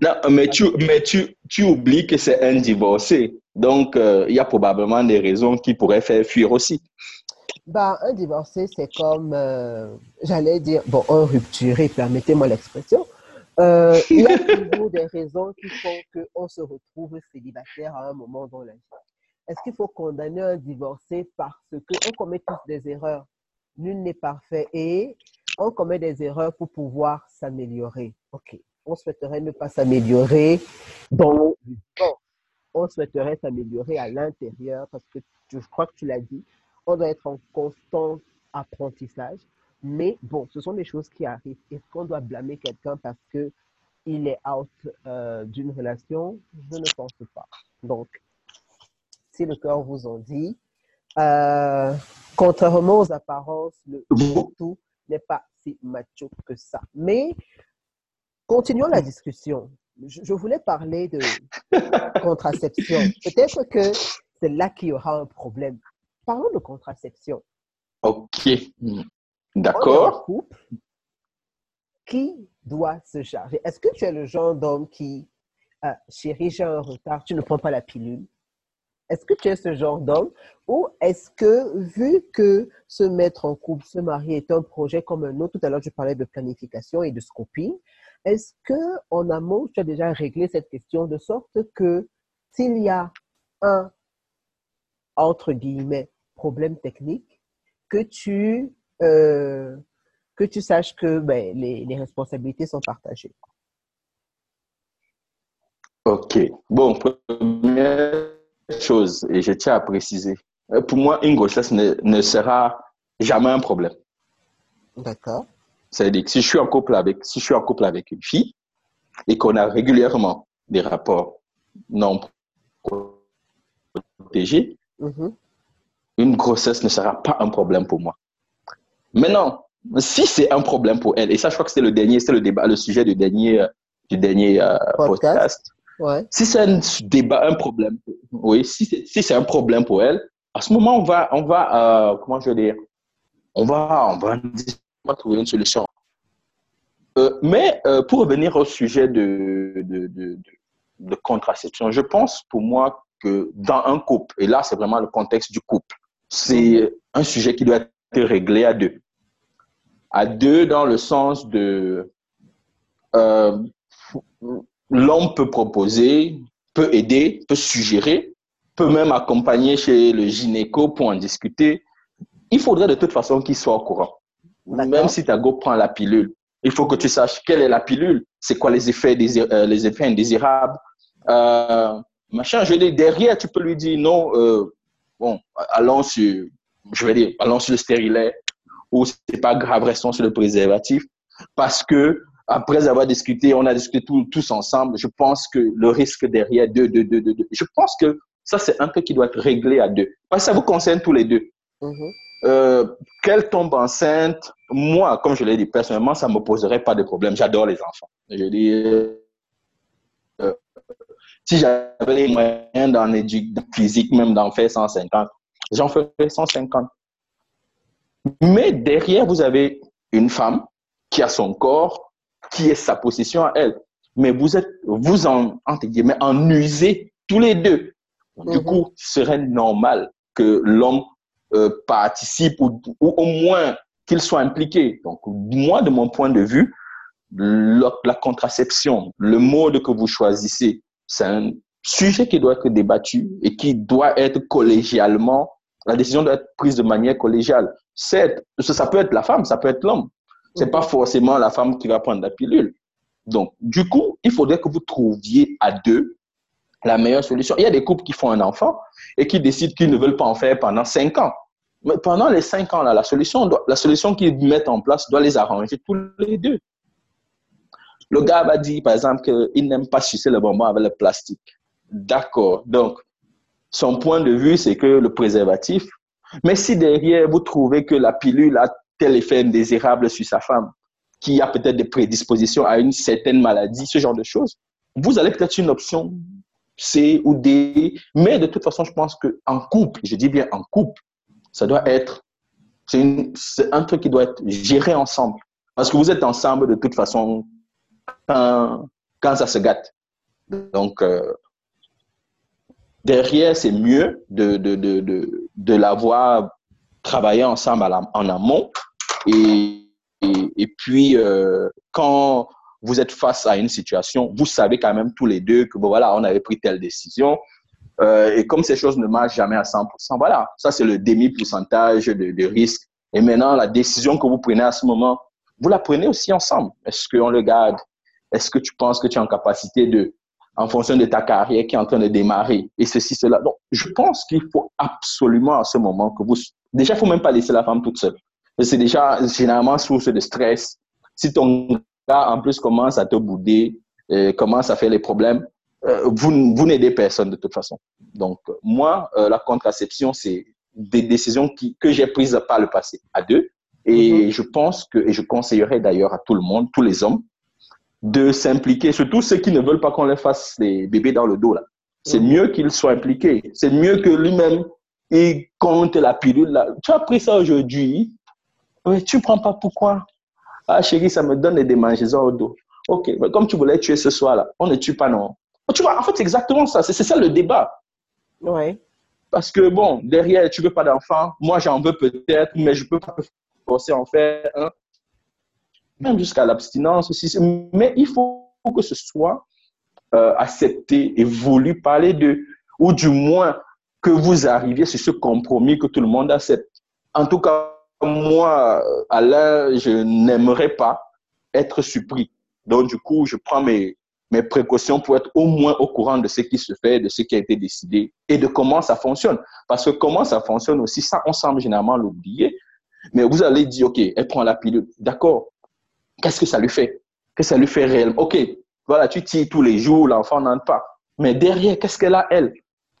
[SPEAKER 2] Non, mais tu, mais tu, tu oublies que c'est un divorcé. Donc, il y a probablement des raisons qui pourraient faire fuir aussi.
[SPEAKER 1] Bah, un divorcé, c'est comme, euh, j'allais dire, bon, un rupturé, permettez-moi l'expression. Euh, il y a toujours des raisons qui font qu'on se retrouve célibataire à un moment dans la vie. Est-ce qu'il faut condamner un divorcé parce qu'on commet tous des erreurs? Nul n'est parfait et on commet des erreurs pour pouvoir s'améliorer. OK. On souhaiterait ne pas s'améliorer dans le On souhaiterait s'améliorer à l'intérieur parce que je crois que tu l'as dit, on doit être en constant apprentissage. Mais bon, ce sont des choses qui arrivent. Est-ce qu'on doit blâmer quelqu'un parce qu'il est out euh, d'une relation? Je ne pense pas. Donc, si le cœur vous en dit, euh, contrairement aux apparences, le tout n'est pas si macho que ça. Mais continuons la discussion. je voulais parler de contraception. Peut-être que c'est là qu'il y aura un problème. Parlons de contraception.
[SPEAKER 2] Ok, d'accord.
[SPEAKER 1] couple qui doit se charger? Est-ce que tu es le genre d'homme qui, euh, chérie, j'ai un retard, tu ne prends pas la pilule? Est-ce que tu es ce genre d'homme ou est-ce que, vu que se mettre en couple, se marier est un projet comme un autre, tout à l'heure je parlais de planification et de scoping, est-ce que en amont tu as déjà réglé cette question de sorte que s'il y a un, entre guillemets, problème technique, que tu, euh, saches que ben, les, les, responsabilités sont partagées?
[SPEAKER 2] Ok. Bon, première chose, et je tiens à préciser, euh, pour moi, une grossesse ne, ne sera jamais un problème.
[SPEAKER 1] D'accord.
[SPEAKER 2] C'est-à-dire que si je suis en couple avec, si je suis en couple avec une fille et qu'on a régulièrement des rapports non protégée, mm-hmm. une grossesse ne sera pas un problème pour moi. Maintenant, si c'est un problème pour elle, et ça, je crois que c'est le dernier, c'est le débat, le sujet du dernier, du dernier euh, podcast. Si c'est un débat, un problème, oui, si c'est un problème pour elle, à ce moment, on va, on va, euh, comment je veux dire, on va, on va, trouver une solution. Euh, mais pour revenir au sujet de, de, de, contraception, je pense pour moi que dans un couple, et là c'est vraiment le contexte du couple, c'est un sujet qui doit être réglé à deux à deux dans le sens de euh, l'homme peut proposer, peut aider, peut suggérer, peut même accompagner chez le gynéco pour en discuter. Il faudrait de toute façon qu'il soit au courant. Même si ta go prend la pilule, il faut que tu saches quelle est la pilule, c'est quoi les effets, euh, les effets indésirables. Euh, machin, je dis, derrière, tu peux lui dire non, bon, allons sur, je vais dire, allons sur le stérilet, ou c'est pas grave, restons sur le préservatif. Parce que, après avoir discuté, on a discuté tous ensemble, je pense que le risque derrière deux, deux, deux, deux, je pense que ça, c'est un truc qui doit être réglé à deux. Parce que ça vous concerne tous les deux. Mm-hmm. Euh, qu'elle tombe enceinte, moi, comme je l'ai dit personnellement, ça ne me poserait pas de problème. J'adore les enfants. Je dis, euh, si j'avais les moyens d'en éduquer physique, même d'en faire 150, j'en ferais 150. Mais derrière, vous avez une femme qui a son corps, qui est sa possession à elle. Mais vous êtes, vous en, entre guillemets, en usez tous les deux. Du mhm. coup, ce serait normal que l'homme euh, participe ou, au moins qu'il soit impliqué. Donc, moi, de mon point de vue, la contraception, le mode que vous choisissez, c'est un sujet qui doit être débattu et qui doit être collégialement la décision doit être prise de manière collégiale. Ça peut être la femme, ça peut être l'homme. C'est pas forcément la femme qui va prendre la pilule. Donc, du coup, il faudrait que vous trouviez à deux la meilleure solution. Il y a des couples qui font un enfant et qui décident qu'ils ne veulent pas en faire pendant cinq ans. Mais pendant les cinq ans, la solution, solution qu'ils mettent en place doit les arranger tous les deux. Le gars va dire, par exemple, qu'il n'aime pas sucer le bonbon avec le plastique. D'accord. Donc, son point de vue, c'est que le préservatif, mais si derrière vous trouvez que la pilule a tel effet indésirable sur sa femme, qui a peut-être des prédispositions à une certaine maladie, ce genre de choses, vous allez peut-être une option C ou D. Mais de toute façon, je pense qu'en couple, je dis bien en couple, ça doit être, c'est un truc qui doit être géré ensemble. Parce que vous êtes ensemble de toute façon quand, ça se gâte. Donc, euh, derrière, c'est mieux de, de, de, de, de l'avoir travaillé ensemble en amont. Et, et, puis, euh, quand vous êtes face à une situation, vous savez quand même tous les deux que, bon, voilà, on avait pris telle décision. Euh, et comme ces choses ne marchent jamais à 100%, voilà, ça c'est le demi-pourcentage de, de risque. Et maintenant, la décision que vous prenez à ce moment, vous la prenez aussi ensemble. Est-ce qu'on le garde? Est-ce que tu penses que tu es en capacité de en fonction de ta carrière qui est en train de démarrer? Et ceci, cela. Donc, je pense qu'il faut absolument à ce moment que vous... Déjà, il faut même pas laisser la femme toute seule. C'est déjà généralement source de stress. Si ton gars, en plus, commence à te bouder, euh, commence à faire les problèmes, euh, vous, vous n'aidez personne de toute façon. Donc, moi, euh, la contraception, c'est des décisions qui, que j'ai prises par le passé à deux. Et mm-hmm. je pense que, et je conseillerais d'ailleurs à tout le monde, tous les hommes, de s'impliquer, surtout ceux qui ne veulent pas qu'on les fasse des bébés dans le dos. là. C'est mhm. mieux qu'ils soient impliqués. C'est mieux que lui-même, il compte la pilule. Là. Tu as pris ça aujourd'hui, mais tu ne prends pas pourquoi? Ah chérie, ça me donne des démangeaisons au dos. Ok, mais comme tu voulais tuer ce soir-là, on ne tue pas, non. Tu vois, en fait, c'est exactement ça. C'est ça le débat.
[SPEAKER 1] Oui.
[SPEAKER 2] Parce que, bon, derrière, tu veux pas d'enfant. Moi, j'en veux peut-être, mais je peux pas forcer en faire un même jusqu'à l'abstinence aussi. Mais il faut que ce soit euh, accepté et voulu parler de, ou du moins que vous arriviez sur ce compromis que tout le monde accepte. En tout cas, moi, Alain, je n'aimerais pas être surpris. Donc, du coup, je prends mes, mes précautions pour être au moins au courant de ce qui se fait, de ce qui a été décidé et de comment ça fonctionne. Parce que comment ça fonctionne aussi, ça, on semble généralement l'oublier. Mais vous allez dire, OK, elle prend la pilule. D'accord, Qu'est-ce que ça lui fait? Que ça lui fait réellement? Ok, voilà, tu tires tous les jours, l'enfant n'entre pas. Mais derrière, qu'est-ce qu'elle a, elle?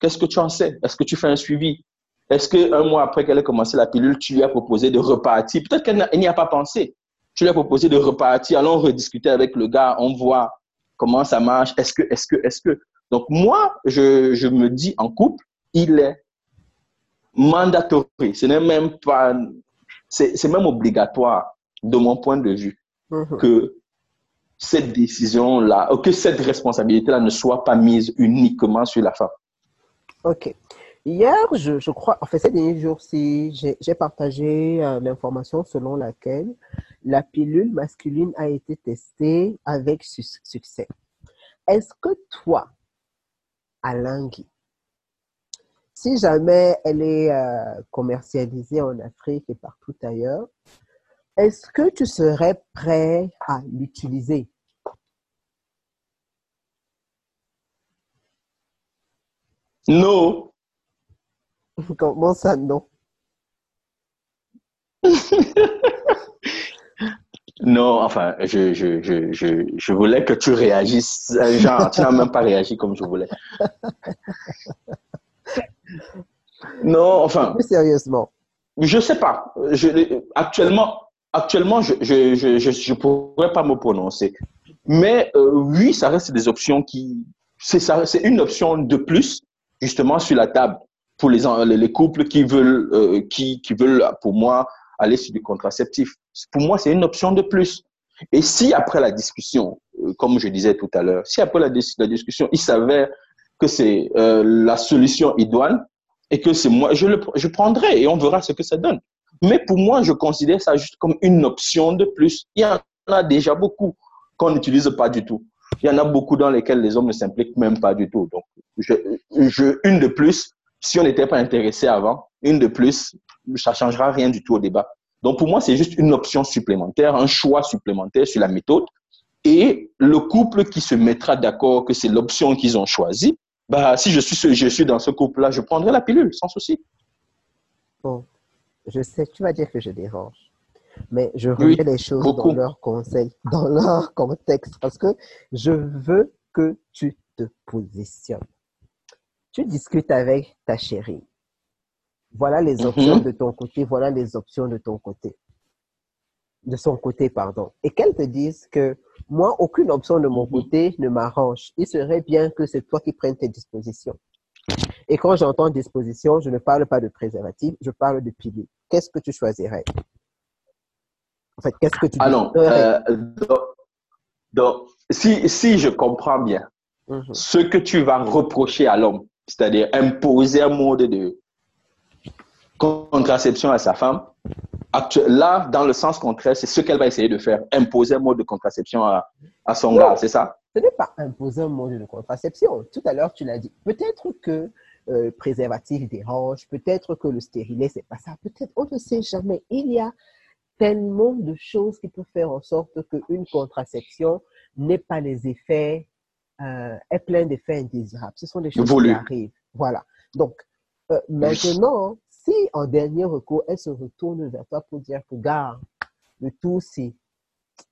[SPEAKER 2] Qu'est-ce que tu en sais? Est-ce que tu fais un suivi? Est-ce qu'un mois après qu'elle ait commencé la pilule, tu lui as proposé de repartir? Peut-être qu'elle n'y a pas pensé. Tu lui as proposé de repartir. Allons rediscuter avec le gars. On voit comment ça marche. Est-ce que, est-ce que, est-ce que? Donc, moi, je, je me dis en couple, il est mandatory. Ce n'est même pas. C'est même obligatoire, de mon point de vue, mm-hmm. que cette décision-là, que cette responsabilité-là ne soit pas mise uniquement sur la femme.
[SPEAKER 1] OK. Hier, je, crois, en fait, ces derniers jours-ci, j'ai partagé euh, l'information selon laquelle la pilule masculine a été testée avec succès. Est-ce que toi, Alain Guy, si jamais elle est euh, commercialisée en Afrique et partout ailleurs, est-ce que tu serais prêt à l'utiliser?
[SPEAKER 2] Non.
[SPEAKER 1] Comment ça, non?
[SPEAKER 2] non, enfin, je, je, je, je, je voulais que tu réagisses. Genre, tu n'as même pas réagi comme je voulais. Non, enfin.
[SPEAKER 1] Plus sérieusement.
[SPEAKER 2] Je sais pas. Je, actuellement, actuellement, je je, je, je, pourrais pas me prononcer. Mais euh, oui, ça reste des options qui. C'est une option de plus justement sur la table pour les, les couples qui veulent, euh, qui, veulent, pour moi, aller sur du contraceptif. Pour moi, c'est une option de plus. Et si après la discussion, euh, comme je disais tout à l'heure, si après la, la, discussion, il s'avère que c'est euh, la solution idoine et que c'est moi, je le je prendrai et on verra ce que ça donne. Mais pour moi, je considère ça juste comme une option de plus. Il y en a déjà beaucoup qu'on n'utilise pas du tout. Il y en a beaucoup dans lesquels les hommes ne s'impliquent même pas du tout. Donc, une de plus, si on n'était pas intéressé avant, une de plus, ça changera rien du tout au débat. Donc, pour moi, c'est juste une option supplémentaire, un choix supplémentaire sur la méthode. Et le couple qui se mettra d'accord que c'est l'option qu'ils ont choisie, bah, si je suis, je suis dans ce couple-là, je prendrai la pilule, sans souci.
[SPEAKER 1] Bon, je sais, tu vas dire que je dérange mais je remets les choses dans leur conseil, dans leur contexte, parce que je veux que tu te positionnes. Tu discutes avec ta chérie. Voilà les mhm. options de ton côté, voilà les options de ton côté. De son côté, pardon. Et qu'elle te dise que moi, aucune option de mon mhm. côté ne m'arrange. Il serait bien que c'est toi qui prennes tes dispositions. Et quand j'entends disposition, je ne parle pas de préservatif, je parle de pilule. Qu'est-ce que tu choisirais? En fait, qu'est-ce que tu
[SPEAKER 2] Alors, euh, donc, si, si je comprends bien, mhm. ce que tu vas reprocher à l'homme, c'est-à-dire imposer un mode de contraception à sa femme, là, dans le sens contraire, c'est ce qu'elle va essayer de faire, imposer un mode de contraception à, à son gars, c'est ça?
[SPEAKER 1] Ce n'est pas imposer un mode de contraception. Tout à l'heure, tu l'as dit. Peut-être que euh, le préservatif dérange, peut-être que le stérilet, c'est pas ça, peut-être, on ne sait jamais. Il y a tellement de choses qui peuvent faire en sorte qu'une contraception n'ait pas les effets, euh, est plein d'effets indésirables. Ce sont des choses qui arrivent. Voilà. Donc, euh, maintenant, si en dernier recours, elle se retourne vers toi pour dire que, gars, le tout, c'est,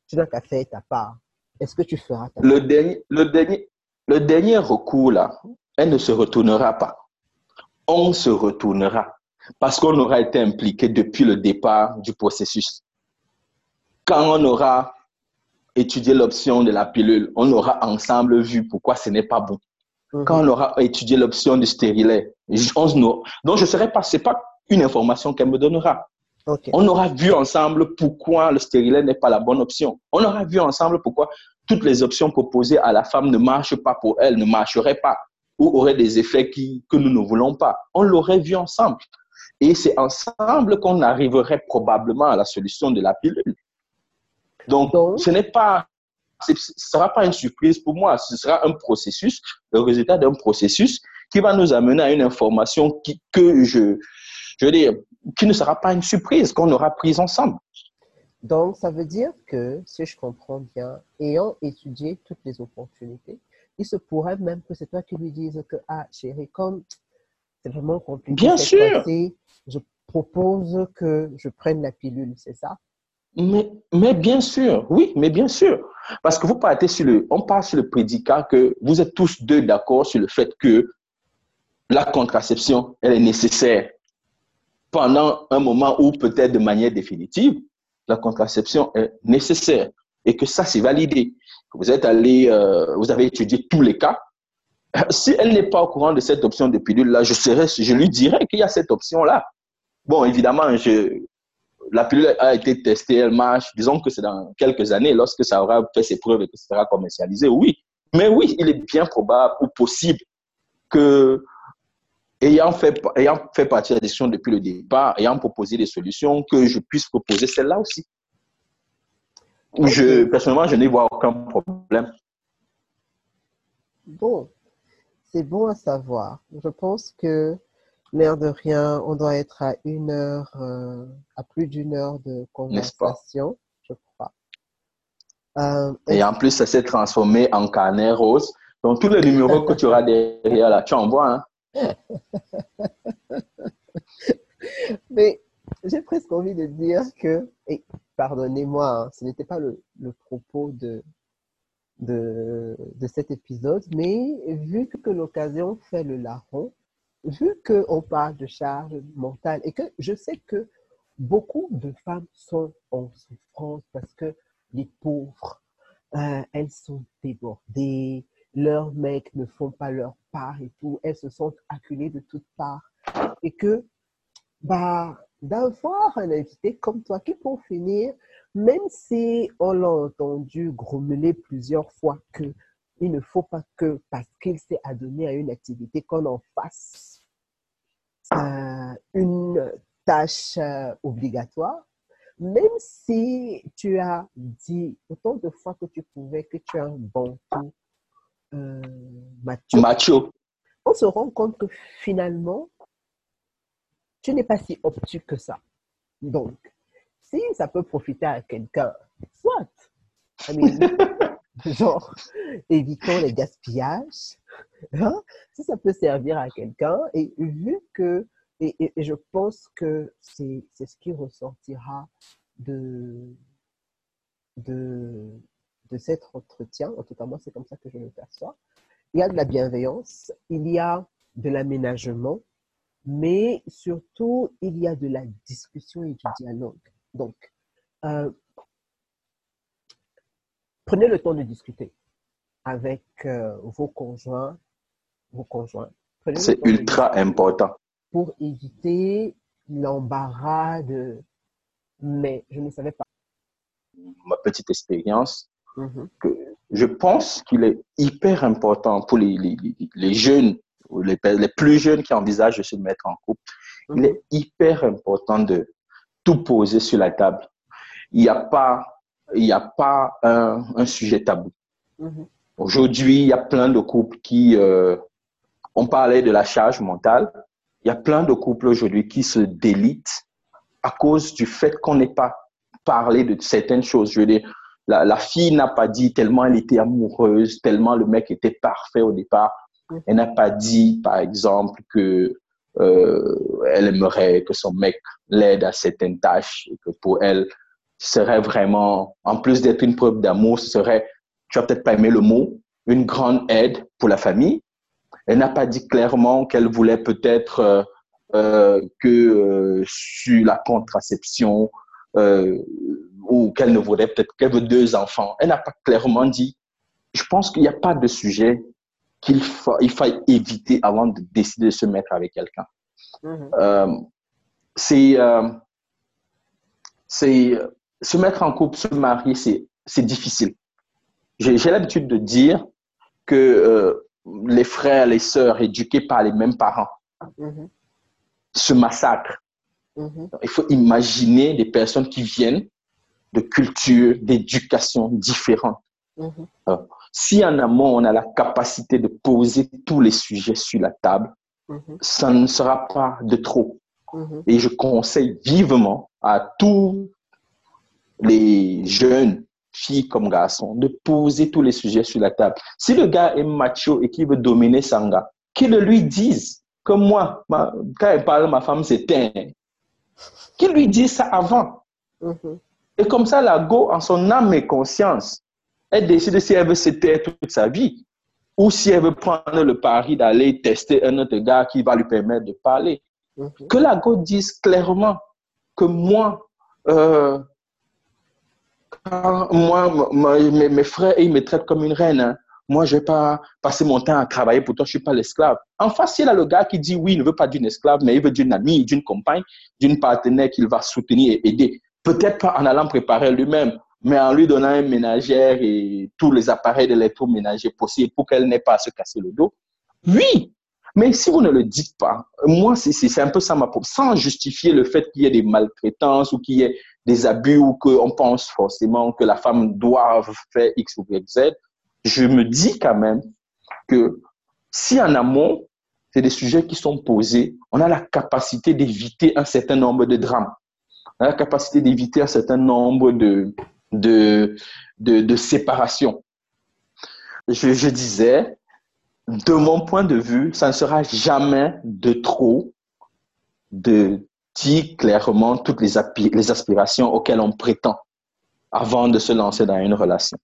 [SPEAKER 1] tu n'as qu'à faire ta part. Est-ce que tu feras ta
[SPEAKER 2] le Dernier, le, dernier, le dernier recours, là, elle ne se retournera pas. On se retournera parce qu'on aura été impliqué depuis le départ du processus. Quand on aura étudié l'option de la pilule, on aura ensemble vu pourquoi ce n'est pas bon. Mhm. Quand on aura étudié l'option du stérilet, donc je ne serai pas, c'est pas une information qu'elle me donnera. On aura vu ensemble pourquoi le stérilet n'est pas la bonne option. On aura vu ensemble pourquoi toutes les options proposées à la femme ne marchent pas pour elle, ne marcheraient pas ou auraient des effets qui, que nous ne voulons pas. On l'aurait vu ensemble. Et c'est ensemble qu'on arriverait probablement à la solution de la pilule. Donc, ce n'est pas, ce ne sera pas une surprise pour moi. Ce sera un processus, le résultat d'un processus qui va nous amener à une information qui, que je, je veux dire, qui ne sera pas une surprise, qu'on aura prise ensemble.
[SPEAKER 1] Donc, ça veut dire que, si je comprends bien, ayant étudié toutes les opportunités, il se pourrait même que c'est toi qui lui dises que, ah, chérie, comme c'est vraiment compliqué.
[SPEAKER 2] Bien sûr.
[SPEAKER 1] je propose que je prenne la pilule, c'est ça?
[SPEAKER 2] Mais, mais bien sûr, oui, mais bien sûr. Parce que vous partez sur le, on part sur le prédicat que vous êtes tous deux d'accord sur le fait que la contraception, elle est nécessaire pendant un moment où peut-être de manière définitive, la contraception est nécessaire et que ça, c'est validé. Vous êtes allé, euh, vous avez étudié tous les cas. Si elle n'est pas au courant de cette option de pilule-là, je, serais, je lui dirais qu'il y a cette option-là. Bon, évidemment, la pilule a été testée, elle marche. Disons que c'est dans quelques années, lorsque ça aura fait ses preuves et que ça sera commercialisé, oui. Mais oui, il est bien probable ou possible que ayant fait, ayant fait partie de la discussion depuis le départ, ayant proposé des solutions, que je puisse proposer celle-là aussi. Je, personnellement, je n'y vois aucun problème.
[SPEAKER 1] Bon, c'est bon à savoir. Je pense que, l'air de rien, on doit être à une heure, euh, à plus d'une heure de conversation, je crois.
[SPEAKER 2] Euh, et en plus, ça s'est transformé en carnet rose. Donc, tous les numéros que tu auras derrière là, tu envoies. Hein?
[SPEAKER 1] Mais j'ai presque envie de dire que, et pardonnez-moi, hein, ce n'était pas le, propos de, de, cet épisode, mais vu que l'occasion fait le larron, vu qu'on parle de charge mentale et que je sais que beaucoup de femmes sont en souffrance parce que les pauvres, euh, elles sont débordées, leurs mecs ne font pas leur part et tout, elles se sentent acculées de toutes parts. Et que, bah, d'avoir un invité comme toi qui, pour finir, même si on l'a entendu grommeler plusieurs fois que il ne faut pas que, parce qu'il s'est adonné à une activité, qu'on en fasse euh, une tâche euh, obligatoire, même si tu as dit autant de fois que tu pouvais que tu as un bon tout euh,
[SPEAKER 2] macho.
[SPEAKER 1] on se rend compte que finalement, tu n'es pas si obtus que ça. Donc, si ça peut profiter à quelqu'un, soit. genre, évitons les gaspillages. Hein, si ça peut servir à quelqu'un, et vu que, et, et je pense que c'est ce qui ressortira de, de, de cet entretien, en tout cas moi c'est comme ça que je le perçois, il y a de la bienveillance, il y a de l'aménagement, mais surtout il y a de la discussion et du dialogue. Donc, euh, prenez le temps de discuter avec euh, vos conjoints, vos conjoints.
[SPEAKER 2] C'est ultra important.
[SPEAKER 1] Pour éviter l'embarras de mais je ne savais pas.
[SPEAKER 2] Ma petite expérience, Mhm. que je pense qu'il est hyper important pour les, les, les jeunes, les, les, plus jeunes qui envisagent de se mettre en couple. Il est mhm. hyper important de tout poser sur la table. Il n'y a pas, il y a pas un, un sujet tabou. Mhm. Aujourd'hui, il y a plein de couples qui, euh, on parlait de la charge mentale. Il y a plein de couples aujourd'hui qui se délitent à cause du fait qu'on n'ait pas parlé de certaines choses. Je veux dire, la, fille n'a pas dit tellement elle était amoureuse, tellement le mec était parfait au départ. Mhm. Elle n'a pas dit, par exemple, que elle aimerait que son mec l'aide à certaines tâches et que pour elle, serait vraiment, en plus d'être une preuve d'amour, ce serait, tu vas peut-être pas aimer le mot, une grande aide pour la famille. Elle n'a pas dit clairement qu'elle voulait peut-être euh, euh, que sur la contraception, ou qu'elle ne voudrait peut-être qu'elle veut deux enfants. Elle n'a pas clairement dit. Je pense qu'il n'y a pas de sujet qu'il il faille éviter avant de décider de se mettre avec quelqu'un. Mm-hmm. Euh, c'est, euh, c'est se mettre en couple, se marier, c'est, difficile. J'ai, l'habitude de dire que euh, les frères, les sœurs éduqués par les mêmes parents mm-hmm. se massacrent. Mm-hmm. Il faut imaginer des personnes qui viennent de culture, d'éducation différentes. Mhm. Si en amont, on a la capacité de poser tous les sujets sur la table, mhm. ça ne sera pas de trop. Mhm. Et je conseille vivement à tous les jeunes, filles comme garçons, de poser tous les sujets sur la table. Si le gars est macho et qu'il veut dominer Sanga, qu'il lui dise, comme moi, quand il parle, ma femme s'éteint. Qu'il lui dise ça avant. Et comme ça, la go, en son âme et conscience, elle décide si elle veut se taire toute sa vie ou si elle veut prendre le pari d'aller tester un autre gars qui va lui permettre de parler. Que la go dise clairement que moi, euh, moi, mes, frères, ils me traitent comme une reine. Hein. Moi, je ne vais pas passer mon temps à travailler pour toi, je ne suis pas l'esclave. En face, il y a le gars qui dit oui, il ne veut pas d'une esclave, mais il veut d'une amie, d'une compagne, d'une partenaire qu'il va soutenir et aider. Peut-être pas en allant préparer lui-même, mais en lui donnant un ménagère et tous les appareils d'électroménager possibles pour qu'elle n'ait pas à se casser le dos. Oui, mais si vous ne le dites pas, moi, c'est un peu ça ma propre, sans justifier le fait qu'il y ait des maltraitances ou qu'il y ait des abus ou qu'on pense forcément que la femme doit faire X ou Y, Z, je me dis quand même que si en amont, c'est des sujets qui sont posés, on a la capacité d'éviter un certain nombre de drames. On a la capacité d'éviter un certain nombre de, de, de, séparations. Je, je disais, de mon point de vue, ça ne sera jamais de trop de dire clairement toutes les, les aspirations auxquelles on prétend avant de se lancer dans une relation.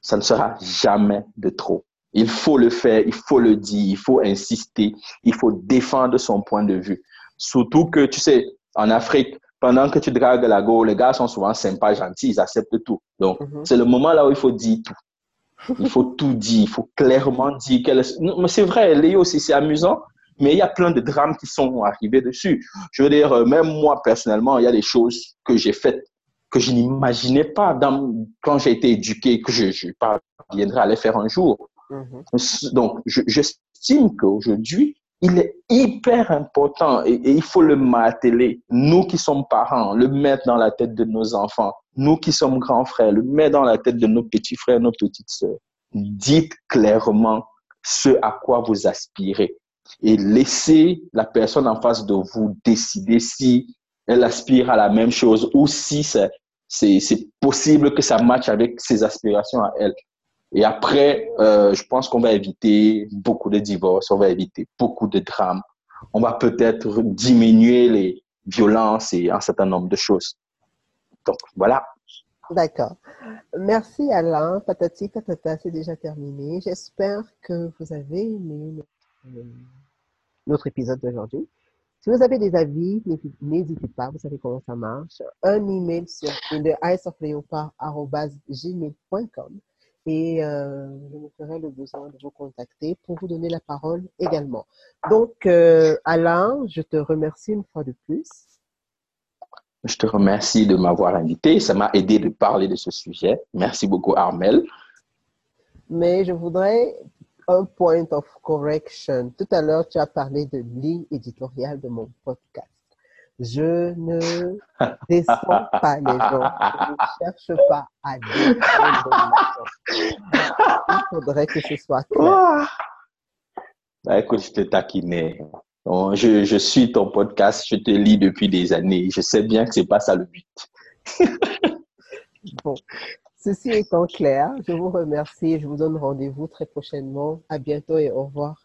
[SPEAKER 2] Ça ne sera jamais de trop. Il faut le faire, il faut le dire, il faut insister, il faut défendre son point de vue. Surtout que, tu sais, en Afrique, pendant que tu dragues la go, les gars sont souvent sympas, gentils, ils acceptent tout. Donc, mhm. c'est le moment là où il faut dire tout. Il faut tout dire, il faut clairement dire. Mais c'est vrai, Léo aussi, c'est amusant, mais il y a plein de drames qui sont arrivés dessus. Je veux dire, euh, même moi, personnellement, il y a des choses que j'ai faites que je n'imaginais pas dans, quand j'ai été éduqué, que je, je parviendrai à les faire un jour. Mm-hmm. Donc, j'estime qu'aujourd'hui, il est hyper important et, il faut le marteler. Nous qui sommes parents, le mettre dans la tête de nos enfants. Nous qui sommes grands frères, le mettre dans la tête de nos petits frères, nos petites sœurs. Dites clairement ce à quoi vous aspirez et laissez la personne en face de vous décider si elle aspire à la même chose ou si c'est possible que ça matche avec ses aspirations à elle. Et après, euh, je pense qu'on va éviter beaucoup de divorces, on va éviter beaucoup de drames. On va peut-être diminuer les violences et un certain nombre de choses. Donc, voilà.
[SPEAKER 1] D'accord. Merci Alain. Patati Patata, c'est déjà terminé. J'espère que vous avez aimé notre épisode d'aujourd'hui. Si vous avez des avis, n'hésitez pas, vous savez comment ça marche. Un email sur gmail.com et euh, je me ferai le besoin de vous contacter pour vous donner la parole également. Donc, euh, Alain, je te remercie une fois de plus.
[SPEAKER 2] Je te remercie de m'avoir invité. Ça m'a aidé de parler de ce sujet. Merci beaucoup, Armel.
[SPEAKER 1] Mais je voudrais un point of correction. Tout à l'heure, tu as parlé de ligne éditoriale de mon podcast. Je ne descends pas les gens. Je ne cherche pas à descendre Il faudrait que ce soit clair.
[SPEAKER 2] Bah, écoute, je te taquinais. Je, je, suis ton podcast, je te lis depuis des années. Je sais bien que c'est pas ça le but.
[SPEAKER 1] bon, Ceci étant clair, je vous remercie et je vous donne rendez-vous très prochainement. À bientôt et au revoir.